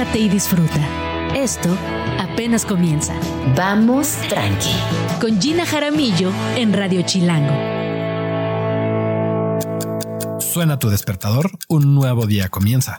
relájate y disfruta. Esto apenas comienza. Vamos tranqui. Con Gina Jaramillo en Radio Chilango. Suena tu despertador, un nuevo día comienza.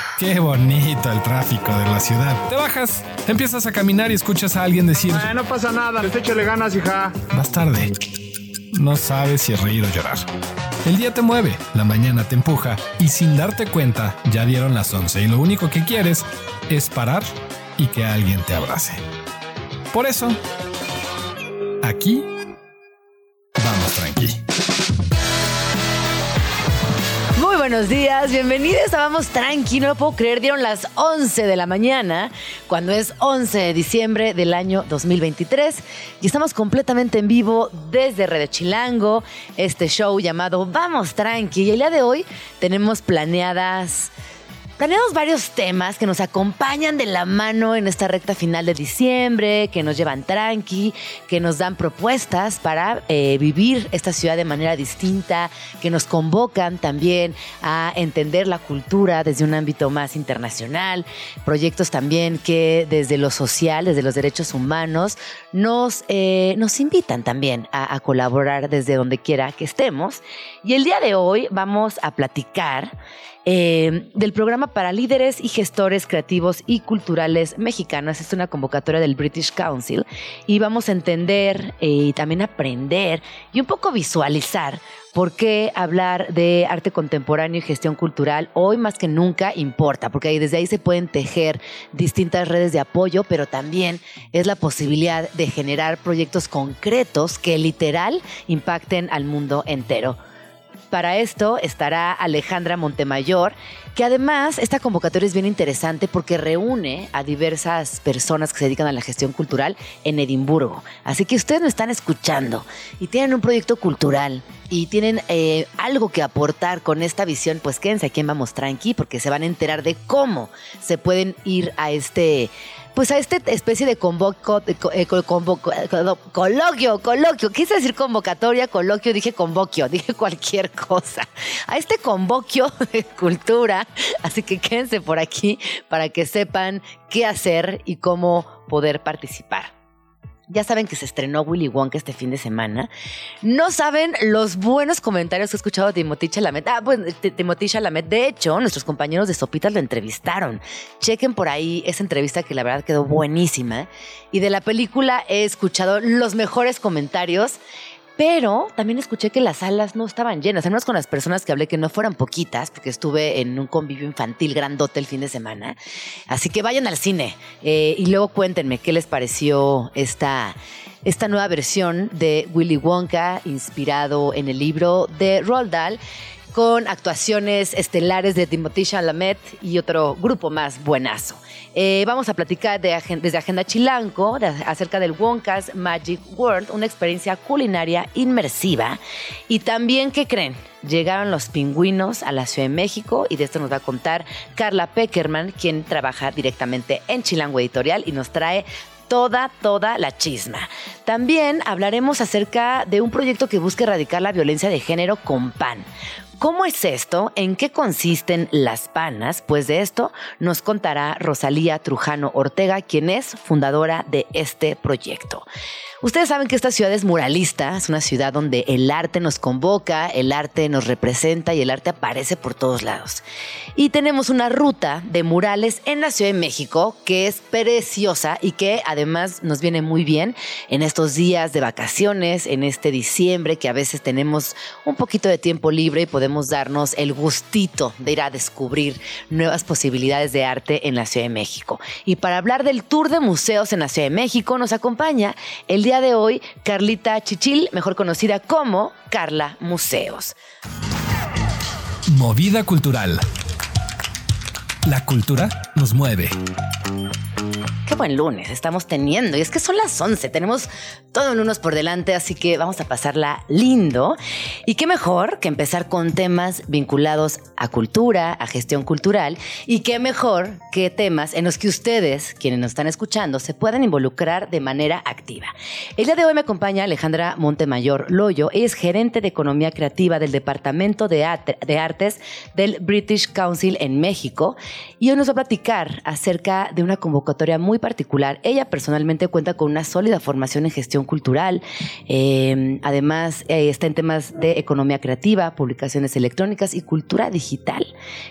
Qué bonito el tráfico de la ciudad. Te bajas, empiezas a caminar y escuchas a alguien decir, Ah, no pasa nada, les échale ganas, hija. vas tarde. No sabes si es reír o llorar. El día te mueve, la mañana te empuja y sin darte cuenta ya dieron las 11 y lo único que quieres es parar y que alguien te abrace. Por eso, aquí vamos tranqui. Buenos días, bienvenidos. A Vamos Tranqui, no lo puedo creer, dieron las 11 de la mañana, cuando es 11 de diciembre del año 2023 y estamos completamente en vivo desde Red Chilango, este show llamado Vamos Tranqui. Y el día de hoy tenemos planeadas... Planeamos varios temas que nos acompañan de la mano en esta recta final de diciembre, que nos llevan tranqui, que nos dan propuestas para eh, vivir esta ciudad de manera distinta, que nos convocan también a entender la cultura desde un ámbito más internacional, proyectos también que desde lo social, desde los derechos humanos, nos, eh, nos invitan también a colaborar desde donde quiera que estemos. Y el día de hoy vamos a platicar eh, del programa para líderes y gestores creativos y culturales mexicanos. Es una convocatoria del British Council y vamos a entender eh, y también aprender y un poco visualizar por qué hablar de arte contemporáneo y gestión cultural hoy más que nunca importa, porque desde ahí se pueden tejer distintas redes de apoyo, pero también es la posibilidad de generar proyectos concretos que literal impacten al mundo entero. Para esto estará Alejandra Montemayor, que además esta convocatoria es bien interesante porque reúne a diversas personas que se dedican a la gestión cultural en Edimburgo. Así que ustedes me están escuchando y tienen un proyecto cultural y tienen eh, algo que aportar con esta visión, pues quédense aquí en Vamos Tranqui porque se van a enterar de cómo se pueden ir a este pues a esta especie de convoco, eh, eh, colo- coloquio, coloquio, quise decir convocatoria, coloquio, dije convoquio, dije cualquier cosa. A este convoquio de cultura, así que quédense por aquí para que sepan qué hacer y cómo poder participar. Ya saben que se estrenó Willy Wonka este fin de semana. No saben los buenos comentarios que he escuchado de Timothy Chalamet. Ah, bueno, Timothy Chalamet. De hecho, nuestros compañeros de Sopitas lo entrevistaron. Chequen por ahí esa entrevista que la verdad quedó buenísima. Y de la película he escuchado los mejores comentarios. Pero también escuché que las salas no estaban llenas, al con las personas que hablé que no fueran poquitas, porque estuve en un convivio infantil grandote el fin de semana. Así que vayan al cine eh, y luego cuéntenme qué les pareció esta, esta nueva versión de Willy Wonka, inspirado en el libro de Roald Dahl con actuaciones estelares de Timothy Chalamet y otro grupo más buenazo. Eh, vamos a platicar de desde Agenda Chilanco acerca del Wonka's Magic World, una experiencia culinaria inmersiva. Y también, ¿qué creen? Llegaron los pingüinos a la Ciudad de México y de esto nos va a contar Carla Peckerman, quien trabaja directamente en Chilango Editorial y nos trae toda, toda la chisma. También hablaremos acerca de un proyecto que busca erradicar la violencia de género con PAN. ¿Cómo es esto? ¿En qué consisten las panas? Pues de esto nos contará Rosalía Trujano Ortega, quien es fundadora de este proyecto. Ustedes saben que esta ciudad es muralista, es una ciudad donde el arte nos convoca, el arte nos representa y el arte aparece por todos lados. Y tenemos una ruta de murales en la Ciudad de México que es preciosa y que además nos viene muy bien en estos días de vacaciones, en este diciembre que a veces tenemos un poquito de tiempo libre y podemos darnos el gustito de ir a descubrir nuevas posibilidades de arte en la Ciudad de México. Y para hablar del tour de museos en la Ciudad de México nos acompaña el día de hoy Carlita Chichil, mejor conocida como Carla Museos. Movida cultural. La cultura nos mueve. Qué buen lunes estamos teniendo. Y es que son las 11. Tenemos todo el lunes por delante, así que vamos a pasarla lindo. Y qué mejor que empezar con temas vinculados a cultura, a gestión cultural. Y qué mejor que temas en los que ustedes, quienes nos están escuchando, se puedan involucrar de manera activa. El día de hoy me acompaña Alejandra Montemayor Loyo. Ella es gerente de Economía Creativa del Departamento de, de Artes del British Council en México. Y hoy nos va a platicar acerca de una convocatoria muy particular. Ella personalmente cuenta con una sólida formación en gestión cultural. Eh, además, eh, está en temas de economía creativa, publicaciones electrónicas y cultura digital.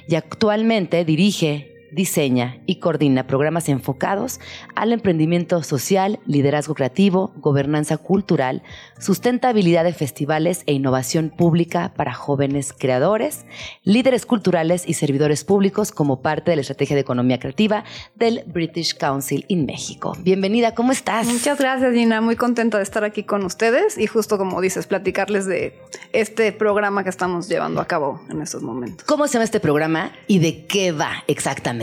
Y actualmente dirige diseña y coordina programas enfocados al emprendimiento social, liderazgo creativo, gobernanza cultural, sustentabilidad de festivales e innovación pública para jóvenes creadores, líderes culturales y servidores públicos como parte de la estrategia de economía creativa del British Council en México. Bienvenida, ¿cómo estás? Muchas gracias, Gina. Muy contenta de estar aquí con ustedes y justo como dices, platicarles de este programa que estamos llevando a cabo en estos momentos. ¿Cómo se llama este programa y de qué va exactamente?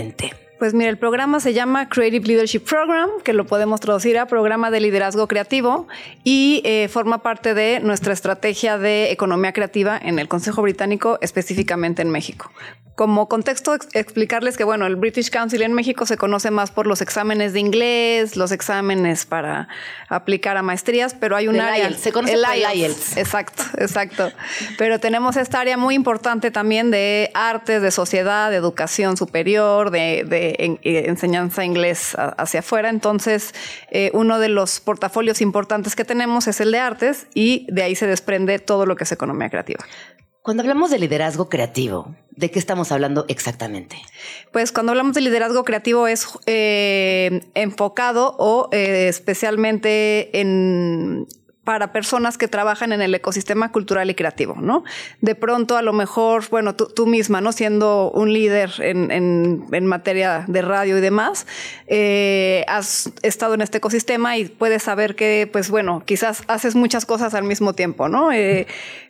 Pues mira, el programa se llama Creative Leadership Program, que lo podemos traducir a Programa de Liderazgo Creativo y eh, forma parte de nuestra estrategia de economía creativa en el Consejo Británico, específicamente en México. Como contexto, explicarles que, bueno, el British Council en México se conoce más por los exámenes de inglés, los exámenes para aplicar a maestrías, pero hay un área... se conoce el IELTS. Exacto, exacto. Pero tenemos esta área muy importante también de artes, de sociedad, de educación superior, de, de enseñanza inglés hacia afuera. Entonces, eh, uno de los portafolios importantes que tenemos es el de artes y de ahí se desprende todo lo que es economía creativa. Cuando hablamos de liderazgo creativo, ¿de qué estamos hablando exactamente? Pues cuando hablamos de liderazgo creativo es eh, enfocado o eh, especialmente en para personas que trabajan en el ecosistema cultural y creativo, ¿no? De pronto, a lo mejor, bueno, tú, misma, ¿no? Siendo un líder en, en, materia de radio y demás, eh, has estado en este ecosistema y puedes saber que, pues bueno, quizás haces muchas cosas al mismo tiempo, ¿no? Eh,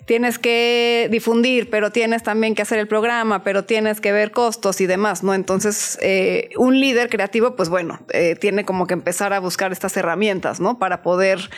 tienes que difundir, pero tienes también que hacer el programa, pero tienes que ver costos y demás, ¿no? Entonces, eh, un líder creativo, pues bueno, tiene como que empezar a buscar estas herramientas, ¿no? Para poder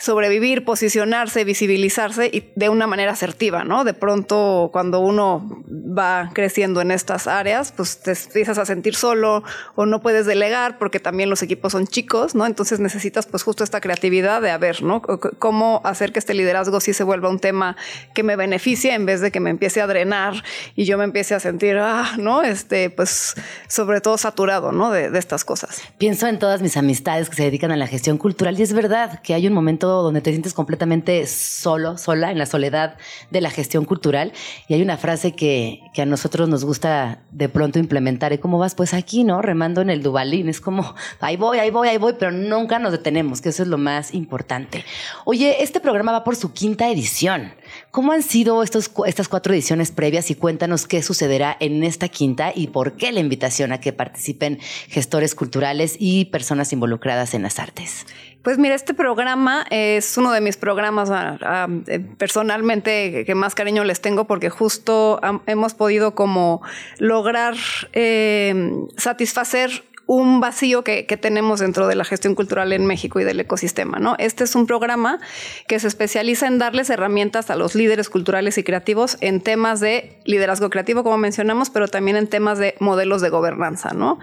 sobrevivir, posicionarse, visibilizarse y de una manera asertiva, ¿no? De pronto, cuando uno va creciendo en estas áreas, pues te empiezas a sentir solo o no puedes delegar porque también los equipos son chicos, ¿no? Entonces necesitas pues justo esta creatividad de a ver, ¿no? Cómo hacer que este liderazgo sí se vuelva un tema que me beneficie en vez de que me empiece a drenar y yo me empiece a sentir, ah, ¿no? Este, pues sobre todo saturado, ¿no? De, de estas cosas. Pienso en todas mis amistades que se dedican a la gestión cultural y es verdad que hay un momento donde te sientes completamente solo, sola, en la soledad de la gestión cultural. Y hay una frase que, que a nosotros nos gusta de pronto implementar. ¿Y cómo vas? Pues aquí, ¿no? Remando en el Dubalín. Es como, ahí voy, ahí voy, ahí voy, pero nunca nos detenemos, que eso es lo más importante. Oye, este programa va por su quinta edición. ¿Cómo han sido estos, estas cuatro ediciones previas y cuéntanos qué sucederá en esta quinta y por qué la invitación a que participen gestores culturales y personas involucradas en las artes? Pues mira, este programa es uno de mis programas ah, ah, eh, personalmente que más cariño les tengo porque justo hemos podido como lograr eh, satisfacer un vacío que, tenemos dentro de la gestión cultural en México y del ecosistema. ¿no? Este es un programa que se especializa en darles herramientas a los líderes culturales y creativos en temas de liderazgo creativo, como mencionamos, pero también en temas de modelos de gobernanza. ¿no?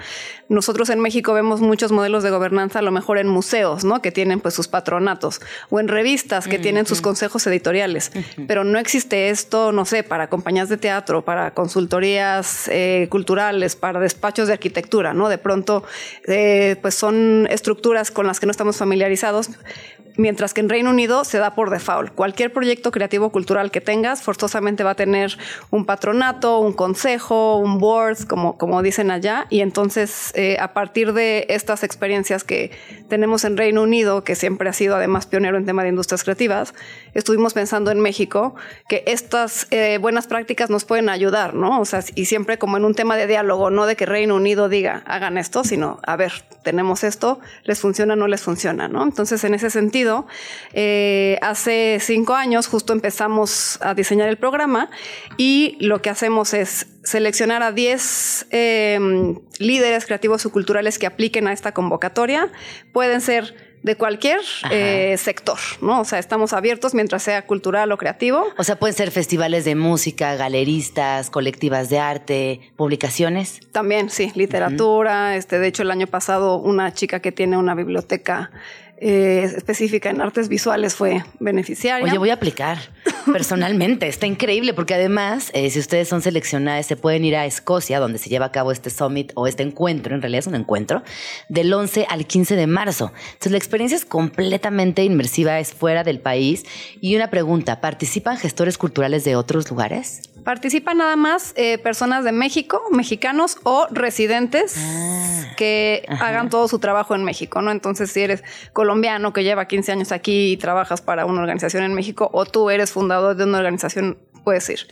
Nosotros en México vemos muchos modelos de gobernanza, a lo mejor en museos, ¿no? que tienen pues, sus patronatos, o en revistas que tienen sus consejos editoriales, pero no existe esto, no sé, para compañías de teatro, para consultorías eh, culturales, para despachos de arquitectura, ¿no? De pronto eh, pues son estructuras con las que no estamos familiarizados, mientras que en Reino Unido se da por default. Cualquier proyecto creativo cultural que tengas forzosamente va a tener un patronato, un consejo, un board, como, como dicen allá, y entonces eh, a partir de estas experiencias que tenemos en Reino Unido, que siempre ha sido además pionero en tema de industrias creativas, estuvimos pensando en México que estas eh, buenas prácticas nos pueden ayudar, ¿no? O sea, y siempre como en un tema de diálogo, no de que Reino Unido diga, hagan esto, sino, a ver, tenemos esto, les funciona, no les funciona, ¿no? Entonces, en ese sentido, Eh, hace cinco años justo empezamos a diseñar el programa y lo que hacemos es seleccionar a 10 em, líderes creativos o culturales que apliquen a esta convocatoria. Pueden ser de cualquier eh, sector, ¿no? O sea, estamos abiertos mientras sea cultural o creativo. O sea, pueden ser festivales de música, galeristas, colectivas de arte, publicaciones. También, sí, literatura. Este, de hecho, el año pasado una chica que tiene una biblioteca eh, específica en artes visuales fue beneficiaria. Oye, voy a aplicar personalmente. Está increíble porque además, eh, si ustedes son seleccionadas, se pueden ir a Escocia, donde se lleva a cabo este summit o este encuentro, en realidad es un encuentro, del 11 al 15 de marzo. Entonces, la experiencia es completamente inmersiva, es fuera del país. Y una pregunta, ¿participan gestores culturales de otros lugares? Participan nada más eh, personas de México, mexicanos o residentes ah, que hagan todo su trabajo en México, ¿no? Entonces, si eres colombiano que lleva 15 años aquí y trabajas para una organización en México o tú eres fundador de una organización, puedes ir.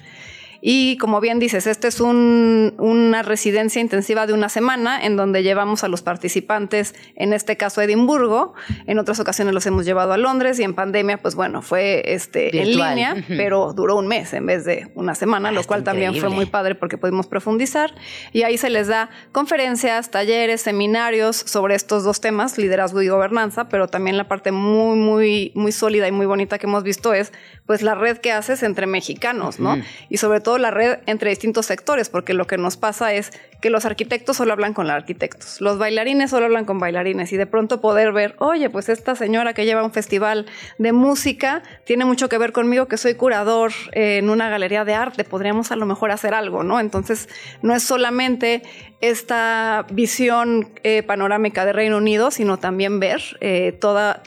Y como bien dices, este es una residencia intensiva de una semana en donde llevamos a los participantes, en este caso a Edimburgo, en otras ocasiones los hemos llevado a Londres y en pandemia, pues bueno, fue este, en línea, pero duró un mes en vez de una semana, lo ah, cual también fue muy padre porque pudimos profundizar. Y ahí se les da conferencias, talleres, seminarios sobre estos dos temas, liderazgo y gobernanza, pero también la parte muy, muy, muy sólida y muy bonita que hemos visto es pues la red que haces entre mexicanos, ¿no? Y sobre todo la red entre distintos sectores, porque lo que nos pasa es que los arquitectos solo hablan con los arquitectos, los bailarines solo hablan con bailarines y de pronto poder ver, oye, pues esta señora que lleva un festival de música tiene mucho que ver conmigo que soy curador en una galería de arte, podríamos a lo mejor hacer algo, ¿no? Entonces, no es solamente esta visión eh, panorámica de Reino Unido, sino también ver eh, todas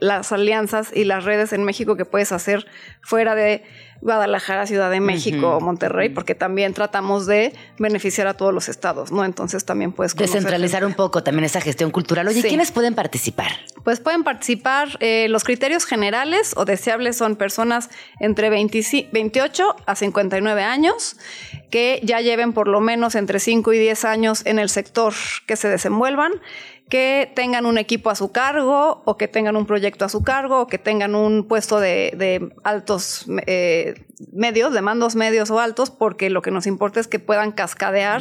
las alianzas y las redes en México que puedes hacer fuera de Guadalajara, Ciudad de México, Monterrey, porque también tratamos de beneficiar a todos los estados, ¿no? Entonces también puedes descentralizar un poco también esa gestión cultural. Oye, ¿quiénes pueden participar? Pues pueden participar, eh, los criterios generales o deseables son personas entre 28 a 59 años que ya lleven por lo menos entre 5 y 10 años en el sector que se desenvuelvan que tengan un equipo a su cargo o que tengan un proyecto a su cargo o que tengan un puesto de, altos eh, medios, de mandos medios o altos, porque lo que nos importa es que puedan cascadear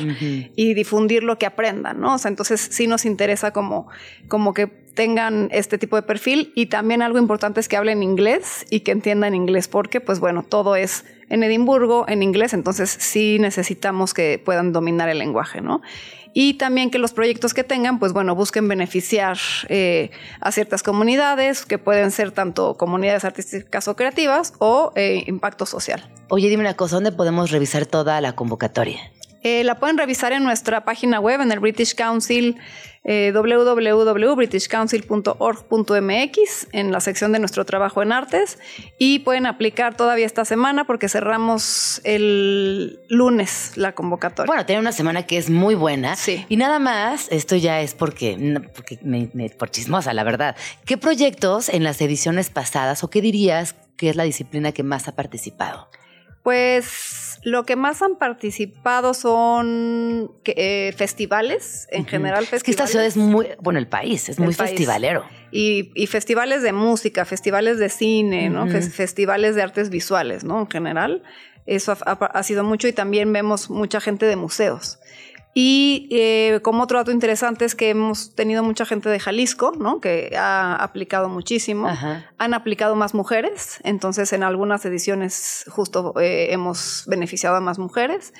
y difundir lo que aprendan, ¿no? O sea, entonces sí nos interesa como, como que tengan este tipo de perfil y también algo importante es que hablen inglés y que entiendan inglés porque pues bueno, todo es en Edimburgo en inglés, entonces sí necesitamos que puedan dominar el lenguaje, ¿no? Y también que los proyectos que tengan, pues bueno, busquen beneficiar eh, a ciertas comunidades, que pueden ser tanto comunidades artísticas o creativas o eh, impacto social. Oye, dime una cosa, ¿dónde podemos revisar toda la convocatoria? Eh, la pueden revisar en nuestra página web, en el British Council, eh, www.britishcouncil.org.mx, en la sección de nuestro trabajo en artes, y pueden aplicar todavía esta semana porque cerramos el lunes la convocatoria. Bueno, tiene una semana que es muy buena. Sí. Y nada más, esto ya es porque, porque me, por chismosa, la verdad. ¿Qué proyectos en las ediciones pasadas o qué dirías que es la disciplina que más ha participado? Pues lo que más han participado son eh, festivales, en general festivales. Es que esta ciudad es muy, bueno, el país es muy festivalero. Y, festivales de música, festivales de cine, ¿no? festivales de artes visuales, ¿no? En general. Eso ha, sido mucho y también vemos mucha gente de museos. Y eh, como otro dato interesante es que hemos tenido mucha gente de Jalisco, ¿no? Que ha aplicado muchísimo. Han aplicado más mujeres, entonces en algunas ediciones justo eh, hemos beneficiado a más mujeres.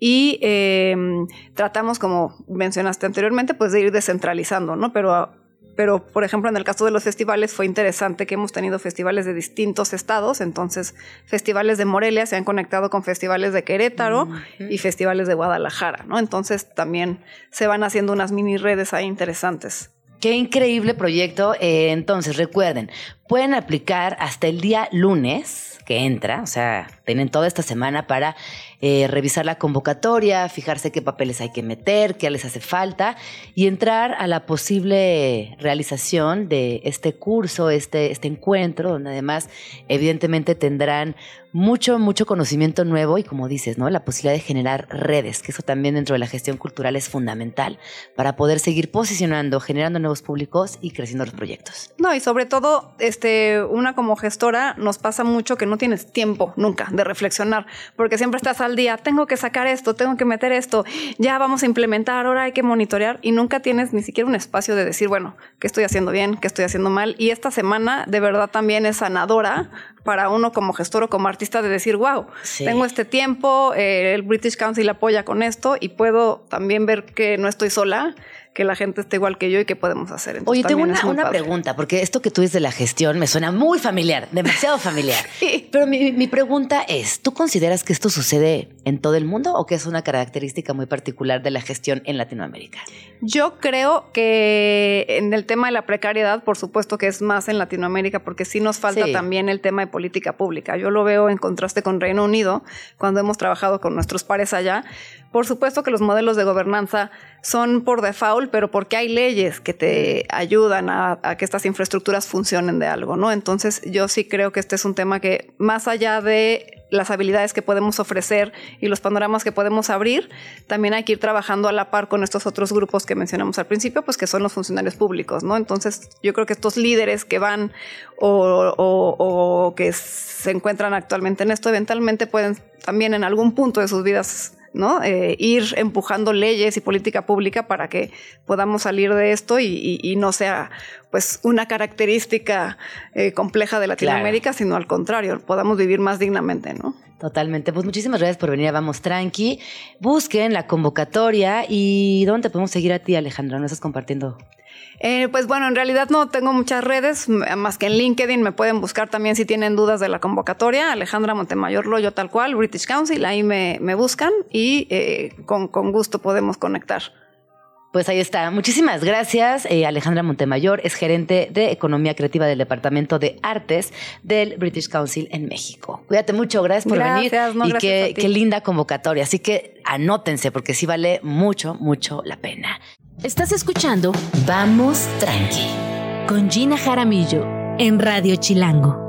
Y em, tratamos, como mencionaste anteriormente, pues de ir descentralizando, ¿no? Pero pero por ejemplo en el caso de los festivales fue interesante que hemos tenido festivales de distintos estados, entonces festivales de Morelia se han conectado con festivales de Querétaro y festivales de Guadalajara, ¿no? Entonces también se van haciendo unas mini redes ahí interesantes. Qué increíble proyecto. Eh, entonces, recuerden, pueden aplicar hasta el día lunes que entra, o sea, tienen toda esta semana para eh, revisar la convocatoria, fijarse qué papeles hay que meter, qué les hace falta y entrar a la posible realización de este curso, este, este encuentro, donde además evidentemente tendrán mucho, mucho conocimiento nuevo y como dices, ¿no? La posibilidad de generar redes, que eso también dentro de la gestión cultural es fundamental para poder seguir posicionando, generando nuevos públicos y creciendo los proyectos. No, y sobre todo, este, una como gestora nos pasa mucho que no tienes tiempo nunca de reflexionar, porque siempre estás al día, tengo que sacar esto, tengo que meter esto, ya vamos a implementar, ahora hay que monitorear y nunca tienes ni siquiera un espacio de decir, bueno, ¿qué estoy haciendo bien? ¿Qué estoy haciendo mal? Y esta semana de verdad también es sanadora para uno como gestor o como artista de decir, wow, tengo este tiempo, eh, el British Council apoya con esto y puedo también ver que no estoy sola que la gente esté igual que yo y que podemos hacer. Oye, tengo una, pregunta, porque esto que tú dices de la gestión me suena muy familiar, demasiado familiar. Pero mi, pregunta es, ¿tú consideras que esto sucede en todo el mundo o que es una característica muy particular de la gestión en Latinoamérica? Yo creo que en el tema de la precariedad, por supuesto que es más en Latinoamérica, porque sí nos falta también el tema de política pública. Yo lo veo en contraste con Reino Unido, cuando hemos trabajado con nuestros pares allá. Por supuesto que los modelos de gobernanza son por default, pero porque hay leyes que te ayudan a, que estas infraestructuras funcionen de algo, ¿no? Entonces yo sí creo que este es un tema que más allá de las habilidades que podemos ofrecer y los panoramas que podemos abrir, también hay que ir trabajando a la par con estos otros grupos que mencionamos al principio, pues que son los funcionarios públicos, ¿no? Entonces yo creo que estos líderes que van o, o que se encuentran actualmente en esto, eventualmente pueden también en algún punto de sus vidas ¿no? Eh, ir empujando leyes y política pública para que podamos salir de esto y, no sea pues una característica eh, compleja de Latinoamérica, sino al contrario, podamos vivir más dignamente, ¿no? Totalmente. Pues muchísimas gracias por venir a Vamos Tranqui. Busquen la convocatoria y ¿dónde te podemos seguir a ti, Alejandra? ¿No estás compartiendo eh, pues bueno, en realidad no tengo muchas redes, más que en LinkedIn me pueden buscar también si tienen dudas de la convocatoria. Alejandra Montemayor Loyo, tal cual, British Council, ahí me, buscan y eh, con, gusto podemos conectar. Pues ahí está. Muchísimas gracias. Eh, Alejandra Montemayor es gerente de Economía Creativa del Departamento de Artes del British Council en México. Cuídate mucho, gracias por venir. y qué, qué linda convocatoria. Así que anótense porque sí vale mucho, mucho la pena. Estás escuchando Vamos Tranqui con Gina Jaramillo en Radio Chilango.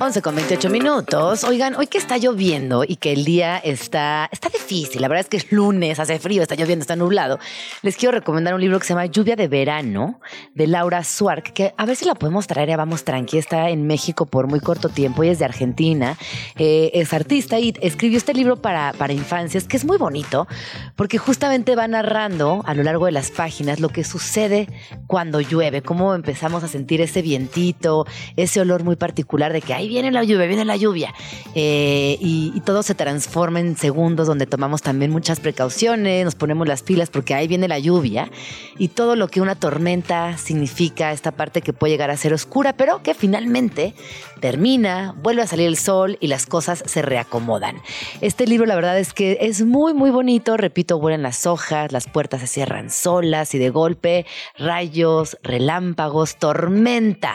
11 con 28 minutos. Oigan, hoy que está lloviendo y que el día está, está difícil, la verdad es que es lunes, hace frío, está lloviendo, está nublado. Les quiero recomendar un libro que se llama Lluvia de Verano de Laura Suark, que a ver si la podemos traer, ya vamos tranqui, está en México por muy corto tiempo y es de Argentina. Eh, es artista y escribió este libro para, para infancias, que es muy bonito, porque justamente va narrando a lo largo de las páginas lo que sucede cuando llueve, cómo empezamos a sentir ese vientito, ese olor muy particular de que hay viene la lluvia, viene la lluvia. Eh, y, todo se transforma en segundos donde tomamos también muchas precauciones, nos ponemos las pilas porque ahí viene la lluvia y todo lo que una tormenta significa, esta parte que puede llegar a ser oscura, pero que finalmente termina, vuelve a salir el sol y las cosas se reacomodan. Este libro la verdad es que es muy, muy bonito, repito, vuelan las hojas, las puertas se cierran solas y de golpe rayos, relámpagos, tormenta.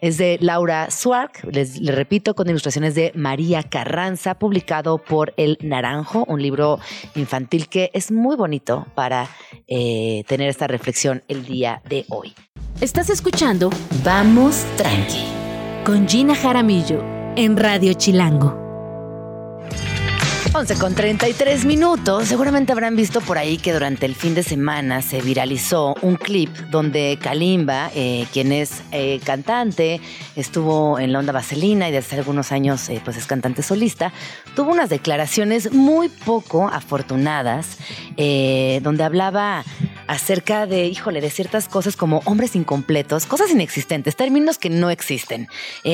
Es de Laura Swark, les, repito, con ilustraciones de María Carranza, publicado por El Naranjo, un libro infantil que es muy bonito para eh, tener esta reflexión el día de hoy. Estás escuchando Vamos Tranqui con Gina Jaramillo en Radio Chilango. 11 con 33 minutos. Seguramente habrán visto por ahí que durante el fin de semana se viralizó un clip donde Kalimba, eh, quien es eh, cantante, estuvo en la onda vaselina y desde hace algunos años eh, pues es cantante solista, tuvo unas declaraciones muy poco afortunadas donde hablaba acerca de, híjole, de ciertas cosas como hombres incompletos, cosas inexistentes, términos que no existen,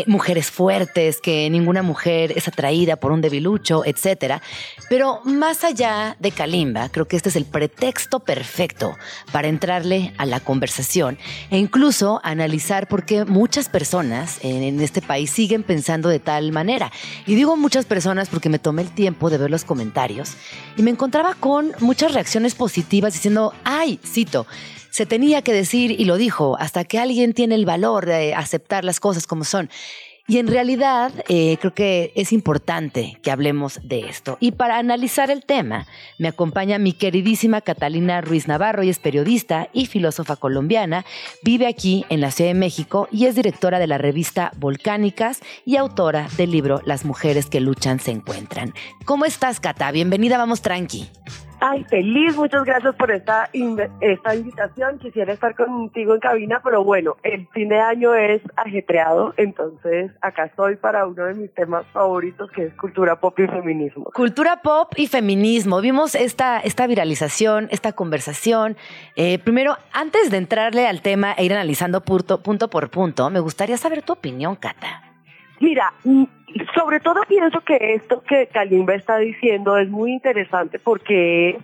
mujeres fuertes, que ninguna mujer es atraída por un debilucho, etcétera. Pero más allá de Kalimba, creo que este es el pretexto perfecto para entrarle a la conversación e incluso analizar por qué muchas personas en este país siguen pensando de tal manera. Y digo muchas personas porque me tomé el tiempo de ver los comentarios y me encontraba con muchas reacciones positivas diciendo, ay, cito, se tenía que decir y lo dijo hasta que alguien tiene el valor de aceptar las cosas como son. Y en realidad eh, creo que es importante que hablemos de esto. Y para analizar el tema, me acompaña mi queridísima Catalina Ruiz Navarro, y es periodista y filósofa colombiana, vive aquí en la Ciudad de México y es directora de la revista Volcánicas y autora del libro Las mujeres que luchan se encuentran. ¿Cómo estás, Cata? Bienvenida, vamos tranqui. Ay, feliz, muchas gracias por esta, esta invitación. Quisiera estar contigo en cabina, pero bueno, el fin de año es ajetreado, entonces acá estoy para uno de mis temas favoritos, que es cultura pop y feminismo. Cultura pop y feminismo. Vimos esta, esta viralización, esta conversación. Eh, primero, antes de entrarle al tema e ir analizando punto, punto por punto, me gustaría saber tu opinión, Cata. Mira, mm, sobre todo pienso que esto que Kalimba está diciendo es muy interesante porque es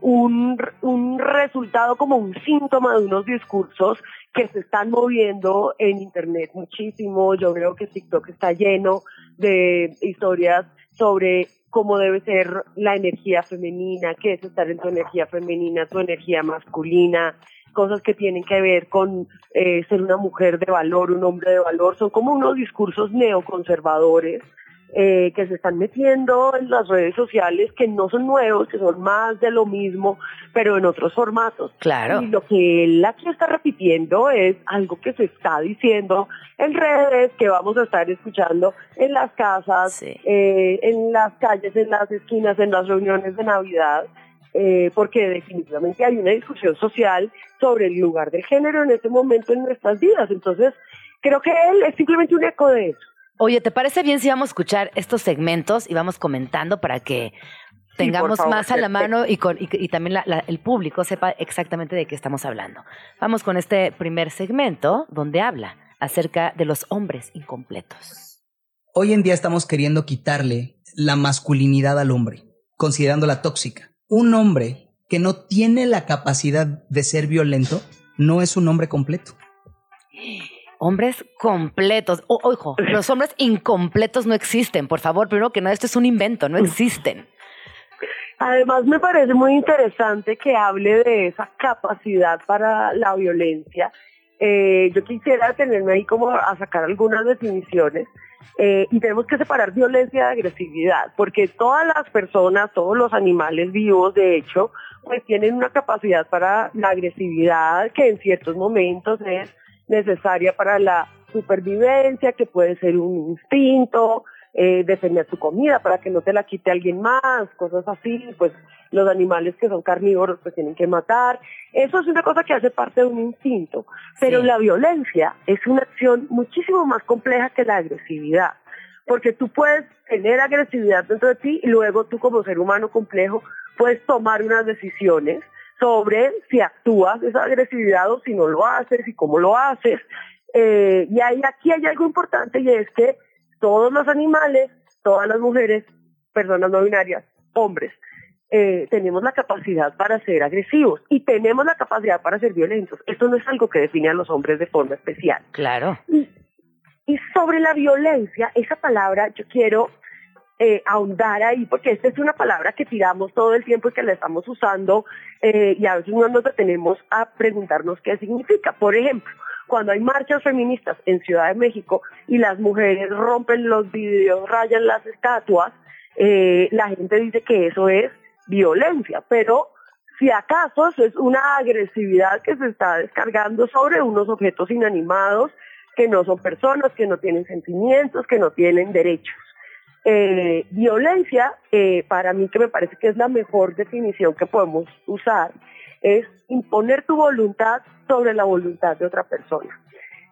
un, un resultado como un síntoma de unos discursos que se están moviendo en Internet muchísimo. Yo creo que TikTok está lleno de historias sobre cómo debe ser la energía femenina, qué es estar en tu energía femenina, tu energía masculina, cosas que tienen que ver con eh, ser una mujer de valor, un hombre de valor, son como unos discursos neoconservadores eh, que se están metiendo en las redes sociales que no son nuevos, que son más de lo mismo, pero en otros formatos. Claro. Y lo que él aquí está repitiendo es algo que se está diciendo en redes, que vamos a estar escuchando en las casas, eh, en las calles, en las esquinas, en las reuniones de Navidad. Eh, porque definitivamente hay una discusión social sobre el lugar del género en este momento en nuestras vidas. Entonces, creo que él es simplemente un eco de eso. Oye, ¿te parece bien si vamos a escuchar estos segmentos y vamos comentando para que tengamos más a la mano y, con, y, también el público sepa exactamente de qué estamos hablando? Vamos con este primer segmento donde habla acerca de los hombres incompletos. Hoy en día estamos queriendo quitarle la masculinidad al hombre, considerándola tóxica un hombre que no tiene la capacidad de ser violento no es un hombre completo. Hombres completos. ojo, los hombres incompletos no existen. Por favor, primero que nada, esto es un invento, no existen. Además, me parece muy interesante que hable de esa capacidad para la violencia. Eh, yo quisiera tenerme ahí como a sacar algunas definiciones. Eh, y tenemos que separar violencia de agresividad, porque todas las personas, todos los animales vivos, de hecho, pues tienen una capacidad para la agresividad que en ciertos momentos es necesaria para la supervivencia, que puede ser un instinto, eh, defender tu comida para que no te la quite alguien más, cosas así, pues los animales que son carnívoros pues tienen que matar. Eso es una cosa que hace parte de un instinto, pero la violencia es una acción muchísimo más compleja que la agresividad, porque tú puedes tener agresividad dentro de ti y luego tú como ser humano complejo puedes tomar unas decisiones sobre si actúas esa agresividad o si no lo haces y cómo lo haces. Eh, y ahí, aquí hay algo importante y es que todos los animales, todas las mujeres, personas no binarias, hombres, eh, tenemos la capacidad para ser agresivos y tenemos la capacidad para ser violentos. Esto no es algo que define a los hombres de forma especial. Claro. Y, sobre la violencia, esa palabra yo quiero eh, ahondar ahí, porque esta es una palabra que tiramos todo el tiempo y que la estamos usando eh, y a veces no nos detenemos a preguntarnos qué significa. Por ejemplo, cuando hay marchas feministas en Ciudad de México y las mujeres rompen los vidrios, rayan las estatuas, eh, la gente dice que eso es violencia, pero si acaso es una agresividad que se está descargando sobre unos objetos inanimados que no son personas, que no tienen sentimientos, que no tienen derechos. Eh, violencia, eh, para mí que me parece que es la mejor definición que podemos usar, es imponer tu voluntad sobre la voluntad de otra persona.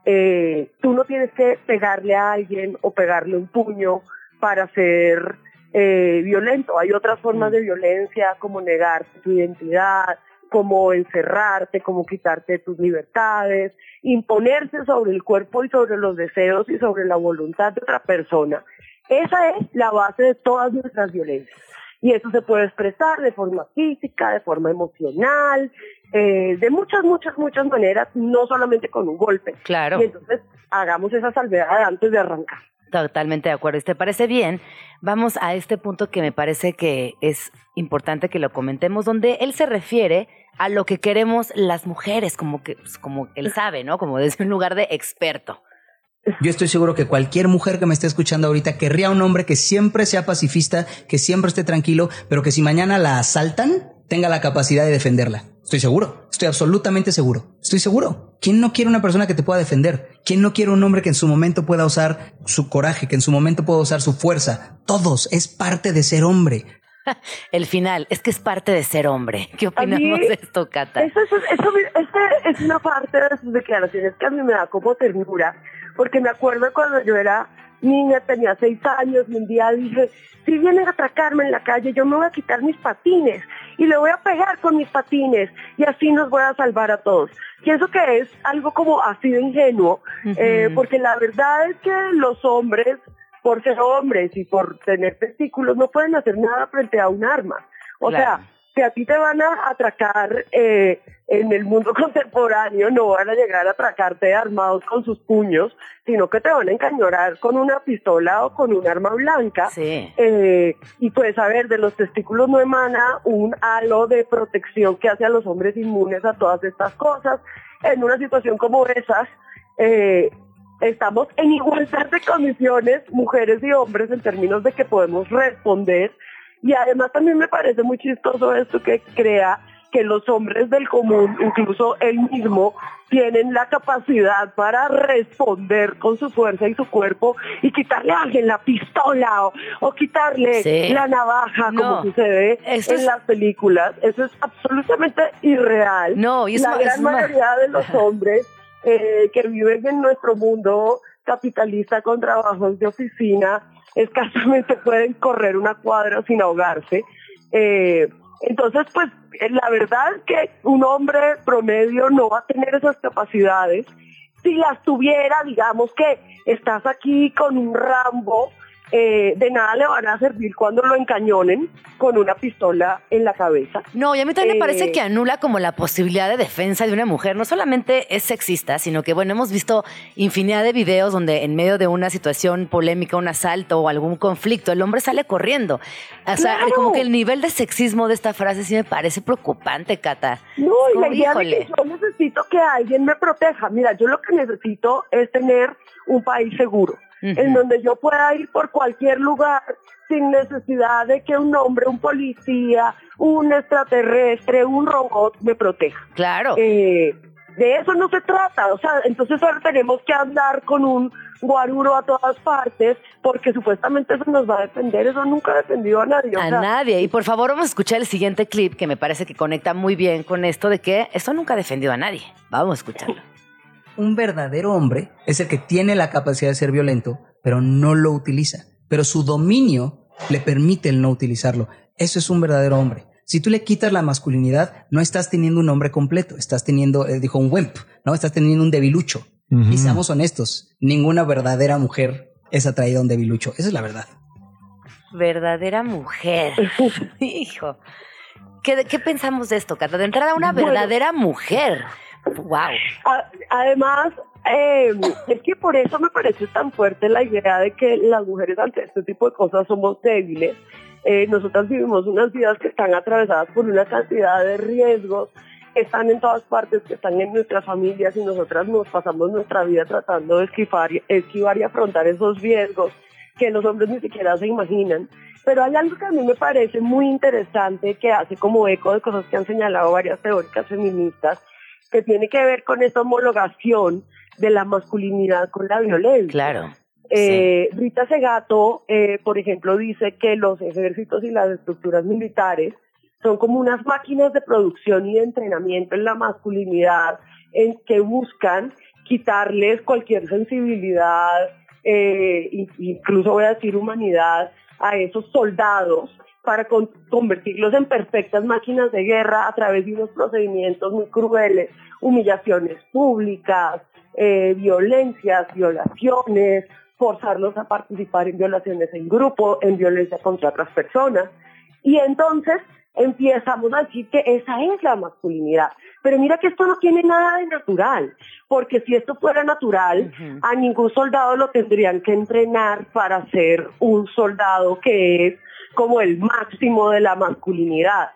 Eh, tú no tienes que pegarle a alguien o pegarle un puño para ser eh, violento. Hay otras formas de violencia como negarte tu identidad, como encerrarte, como quitarte tus libertades, imponerse sobre el cuerpo y sobre los deseos y sobre la voluntad de otra persona. Esa es la base de todas nuestras violencias. Y eso se puede expresar de forma física, de forma emocional, eh, de muchas, muchas, muchas maneras, no solamente con un golpe. Claro. Y entonces hagamos esa salvedad antes de arrancar. Totalmente de acuerdo. ¿Y te parece bien? Vamos a este punto que me parece que es importante que lo comentemos, donde él se refiere a lo que queremos las mujeres, como que, pues, como él sabe, ¿no? Como desde un lugar de experto. Yo estoy seguro que cualquier mujer que me esté escuchando ahorita querría un hombre que siempre sea pacifista, que siempre esté tranquilo, pero que si mañana la asaltan, tenga la capacidad de defenderla. Estoy seguro, estoy absolutamente seguro, estoy seguro. ¿Quién no quiere una persona que te pueda defender? ¿Quién no quiere un hombre que en su momento pueda usar su coraje, que en su momento pueda usar su fuerza? Todos, es parte de ser hombre. El final, es que es parte de ser hombre. ¿Qué opinamos de esto, Cata? Eso, eso, eso, es una parte de sus declaraciones que a mí me da como ternura, porque me acuerdo cuando yo era niña, tenía seis años, y un día dije, si vienen a atracarme en la calle, yo me voy a quitar mis patines y le voy a pegar con mis patines y así nos voy a salvar a todos. Pienso que es algo como así de ingenuo, eh, porque la verdad es que los hombres, por ser hombres y por tener testículos, no pueden hacer nada frente a un arma. O sea, si a ti te van a atracar eh, en el mundo contemporáneo, no van a llegar a atracarte armados con sus puños, sino que te van a encañorar con una pistola o con un arma blanca. Sí. Eh, y pues, a ver, de los testículos no emana un halo de protección que hace a los hombres inmunes a todas estas cosas. En una situación como esas, eh, estamos en igualdad de condiciones, mujeres y hombres, en términos de que podemos responder y además también me parece muy chistoso esto que crea que los hombres del común, incluso él mismo, tienen la capacidad para responder con su fuerza y su cuerpo y quitarle a alguien la pistola o, quitarle la navaja como sucede en las películas. Eso es absolutamente irreal. No, y la gran mayoría de los hombres eh, que viven en nuestro mundo capitalista con trabajos de oficina escasamente pueden correr una cuadra sin ahogarse. Eh, entonces, pues la verdad es que un hombre promedio no va a tener esas capacidades. Si las tuviera, digamos que estás aquí con un Rambo eh, de nada le van a servir cuando lo encañonen con una pistola en la cabeza. No, y a mí también me parece eh, que anula como la posibilidad de defensa de una mujer. No solamente es sexista, sino que, bueno, hemos visto infinidad de videos donde en medio de una situación polémica, un asalto o algún conflicto, el hombre sale corriendo. O sea, como que el nivel de sexismo de esta frase sí me parece preocupante, Cata. No, y la idea de que yo necesito que alguien me proteja. Mira, yo lo que necesito es tener un país seguro en donde yo pueda ir por cualquier lugar sin necesidad de que un hombre, un policía, un extraterrestre, un robot me proteja. Claro. Eh, de eso no se trata, o sea, entonces ahora tenemos que andar con un guaruro a todas partes porque supuestamente eso nos va a defender, eso nunca ha defendido a nadie. a nadie, y por favor vamos a escuchar el siguiente clip que me parece que conecta muy bien con esto de que eso nunca ha defendido a nadie. Vamos a escucharlo un verdadero hombre es el que tiene la capacidad de ser violento, pero no lo utiliza. Pero su dominio le permite el no utilizarlo. Eso es un verdadero hombre. Si tú le quitas la masculinidad, no estás teniendo un hombre completo, estás teniendo, eh, dijo un wimp, ¿no? Estás teniendo un debilucho. Y seamos honestos, ninguna verdadera mujer es atraída a un debilucho. Esa es la verdad. Verdadera mujer. Hijo. ¿Qué, ¿Qué, pensamos de esto, Cata? De entrada, una verdadera mujer. Wow. Además, eh, es que por eso me parece tan fuerte la idea de que las mujeres ante este tipo de cosas somos débiles. Eh, nosotras vivimos unas vidas que están atravesadas por una cantidad de riesgos están en todas partes, que están en nuestras familias y nosotras nos pasamos nuestra vida tratando de esquivar, esquivar y afrontar esos riesgos que los hombres ni siquiera se imaginan. Pero hay algo que a mí me parece muy interesante que hace como eco de cosas que han señalado varias teóricas feministas que tiene que ver con esta homologación de la masculinidad con la violencia. Claro. Eh, Rita Segato, eh, por ejemplo, dice que los ejércitos y las estructuras militares son como unas máquinas de producción y de entrenamiento en la masculinidad en que buscan quitarles cualquier sensibilidad, eh, incluso voy a decir humanidad, a esos soldados para convertirlos en perfectas máquinas de guerra a través de unos procedimientos muy crueles, humillaciones públicas, eh, violencias, violaciones, forzarlos a participar en violaciones en grupo, en violencia contra otras personas. Y entonces empezamos a decir que esa es la masculinidad. Pero mira que esto no tiene nada de natural, porque si esto fuera natural, a ningún soldado lo tendrían que entrenar para ser un soldado que es como el máximo de la masculinidad.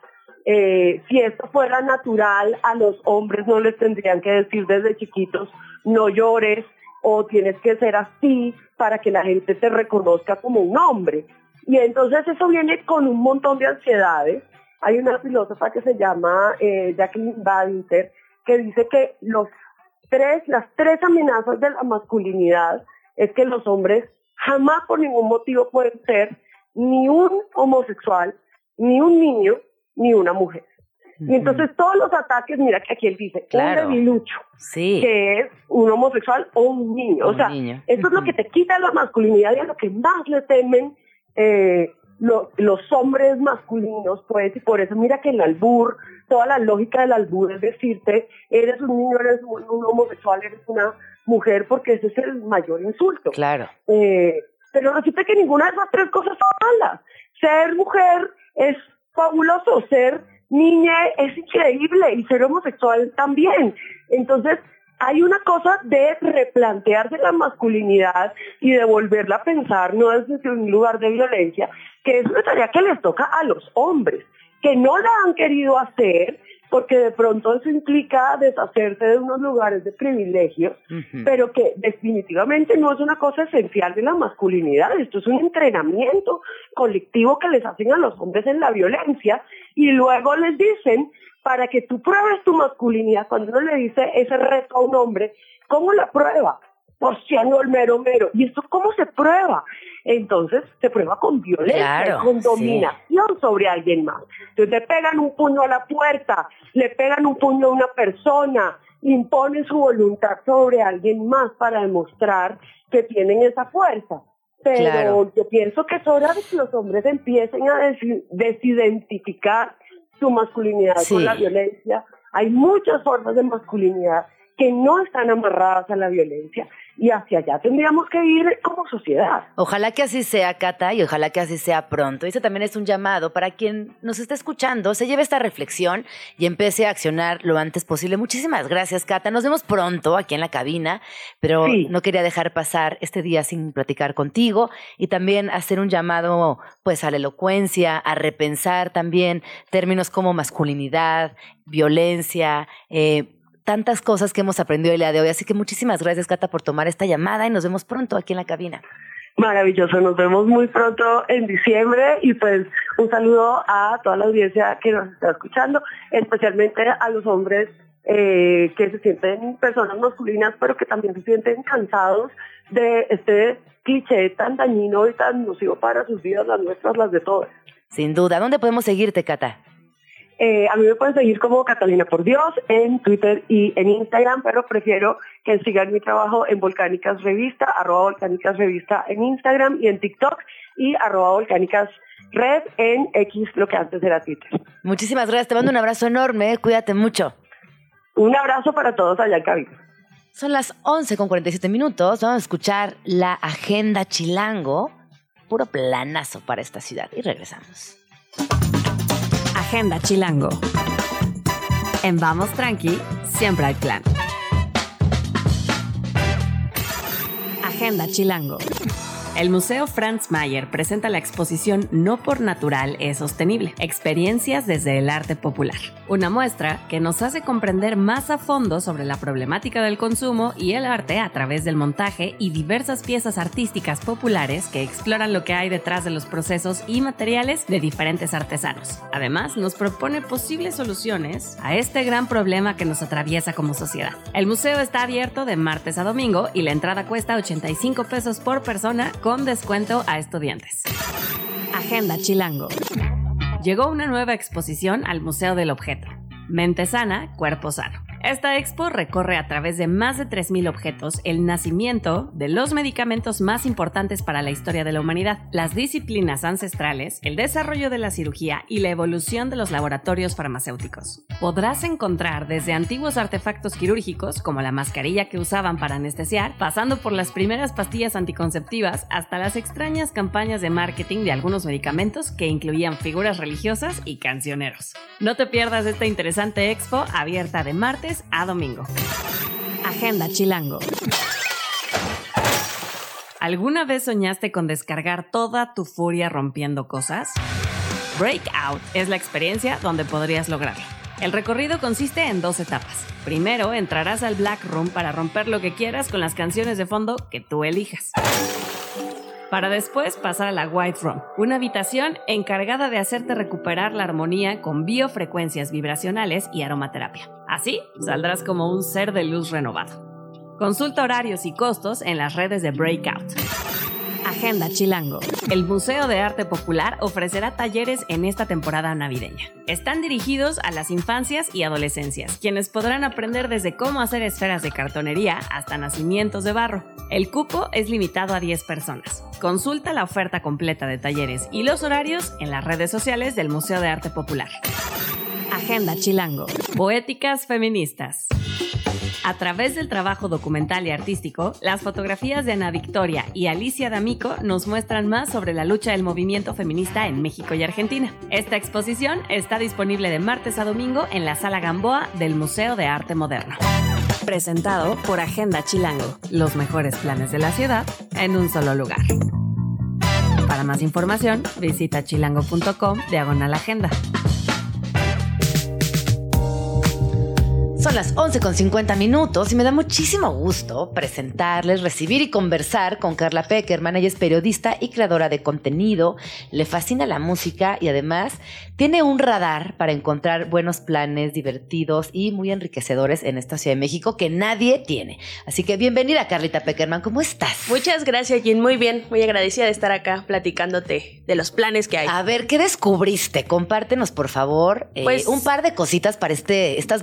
Eh, si esto fuera natural, a los hombres no les tendrían que decir desde chiquitos, no llores, o tienes que ser así para que la gente te reconozca como un hombre. Y entonces eso viene con un montón de ansiedades. Hay una filósofa que se llama eh, Jacqueline Badinter que dice que los tres, las tres amenazas de la masculinidad es que los hombres jamás por ningún motivo pueden ser ni un homosexual, ni un niño, ni una mujer. Y entonces todos los ataques, mira que aquí él dice, Claro. un debilucho, Sí. que es un homosexual o un niño. o sea, niño. eso es lo que te quita la masculinidad y a lo que más le temen eh, lo- los hombres masculinos, pues, y por eso mira que el albur, toda la lógica del albur es decirte, eres un niño, eres un, un homosexual, eres una mujer, porque ese es el mayor insulto. Claro. Eh, pero resulta que ninguna de esas tres cosas son malas. Ser mujer es fabuloso, ser niña es increíble y ser homosexual también. Entonces, hay una cosa de replantearse la masculinidad y de volverla a pensar no desde un lugar de violencia, que es una tarea que les toca a los hombres, que no la han querido hacer porque de pronto eso implica deshacerse de unos lugares de privilegios pero que definitivamente no es una cosa esencial de la masculinidad, esto es un entrenamiento colectivo que les hacen a los hombres en la violencia y luego les dicen, para que tú pruebes tu masculinidad, cuando uno le dice ese reto a un hombre, ¿cómo la prueba? Pues siendo el mero mero. ¿Y esto cómo se prueba? Entonces se prueba con violencia, Claro, con sí. dominación sobre alguien más. Entonces le pegan un puño a la puerta, le pegan un puño a una persona, imponen su voluntad sobre alguien más para demostrar que tienen esa fuerza. Pero Claro. yo pienso que es hora de que los hombres empiecen a desi- desidentificar su masculinidad Sí. con la violencia. Hay muchas formas de masculinidad que no están amarradas a la violencia y hacia allá tendríamos que ir como sociedad. Ojalá que así sea, Cata, y ojalá que así sea pronto. Ese también es un llamado para quien nos está escuchando, se lleve esta reflexión y empiece a accionar lo antes posible. Muchísimas gracias, Cata. Nos vemos pronto aquí en la cabina, pero Sí. no quería dejar pasar este día sin platicar contigo y también hacer un llamado pues a la elocuencia, a repensar también términos como masculinidad, violencia, eh, tantas cosas que hemos aprendido el día de hoy. Así que muchísimas gracias, Cata, por tomar esta llamada y nos vemos pronto aquí en la cabina. Maravilloso, nos vemos muy pronto en diciembre y pues un saludo a toda la audiencia que nos está escuchando, especialmente a los hombres eh, que se sienten personas masculinas pero que también se sienten cansados de este cliché tan dañino y tan nocivo para sus vidas, las nuestras, las de todos. Sin duda. ¿Dónde podemos seguirte, Cata? Eh, a mí me pueden seguir como Catalina por Dios en Twitter y en Instagram, pero prefiero que sigan mi trabajo en Volcánicas Revista, arroba Volcánicas Revista en Instagram y en TikTok y arroba Volcánicas Red en X, lo que antes era Twitter. Muchísimas gracias. Te mando un abrazo enorme. Cuídate mucho. Un abrazo para todos allá en cabina. Son las 11 con 47 minutos. Vamos a escuchar la agenda chilango. Puro planazo para esta ciudad. Y regresamos. Agenda Chilango. En Vamos Tranqui, siempre hay plan. Agenda Chilango. El Museo Franz Mayer presenta la exposición No por Natural es Sostenible, experiencias desde el arte popular. Una muestra que nos hace comprender más a fondo sobre la problemática del consumo y el arte a través del montaje y diversas piezas artísticas populares que exploran lo que hay detrás de los procesos y materiales de diferentes artesanos. Además, nos propone posibles soluciones a este gran problema que nos atraviesa como sociedad. El museo está abierto de martes a domingo y la entrada cuesta 85 pesos por persona con descuento a estudiantes. Agenda Chilango. Llegó una nueva exposición al Museo del Objeto. Mente sana, cuerpo sano. Esta expo recorre a través de más de 3.000 objetos el nacimiento de los medicamentos más importantes para la historia de la humanidad, las disciplinas ancestrales, el desarrollo de la cirugía y la evolución de los laboratorios farmacéuticos. Podrás encontrar desde antiguos artefactos quirúrgicos, como la mascarilla que usaban para anestesiar, pasando por las primeras pastillas anticonceptivas hasta las extrañas campañas de marketing de algunos medicamentos que incluían figuras religiosas y cancioneros. No te pierdas esta interesante expo abierta de martes a domingo. Agenda Chilango. ¿Alguna vez soñaste con descargar toda tu furia rompiendo cosas? Breakout es la experiencia donde podrías lograrlo. El recorrido consiste en dos etapas. Primero, entrarás al Black Room para romper lo que quieras con las canciones de fondo que tú elijas. Para después pasar a la White Room, una habitación encargada de hacerte recuperar la armonía con biofrecuencias vibracionales y aromaterapia. Así, saldrás como un ser de luz renovado. Consulta horarios y costos en las redes de Breakout. Agenda Chilango. El Museo de Arte Popular ofrecerá talleres en esta temporada navideña. Están dirigidos a las infancias y adolescencias, quienes podrán aprender desde cómo hacer esferas de cartonería hasta nacimientos de barro. El cupo es limitado a 10 personas. Consulta la oferta completa de talleres y los horarios en las redes sociales del Museo de Arte Popular. Agenda Chilango. Poéticas feministas. A través del trabajo documental y artístico, las fotografías de Ana Victoria y Alicia D'Amico nos muestran más sobre la lucha del movimiento feminista en México y Argentina. Esta exposición está disponible de martes a domingo en la Sala Gamboa del Museo de Arte Moderno. Presentado por Agenda Chilango, los mejores planes de la ciudad en un solo lugar. Para más información, visita chilango.com diagonal agenda. Son las 11 con 50 minutos y me da muchísimo gusto presentarles, recibir y conversar con Carla Peckerman. Ella es periodista y creadora de contenido, le fascina la música y además tiene un radar para encontrar buenos planes divertidos y muy enriquecedores en esta Ciudad de México que nadie tiene. Así que bienvenida Carlita Peckerman, ¿cómo estás? Muchas gracias, Jin. Muy bien, muy agradecida de estar acá platicándote de los planes que hay. A ver, ¿qué descubriste? Compártenos, por favor, eh, Pues- un par de cositas para este, estas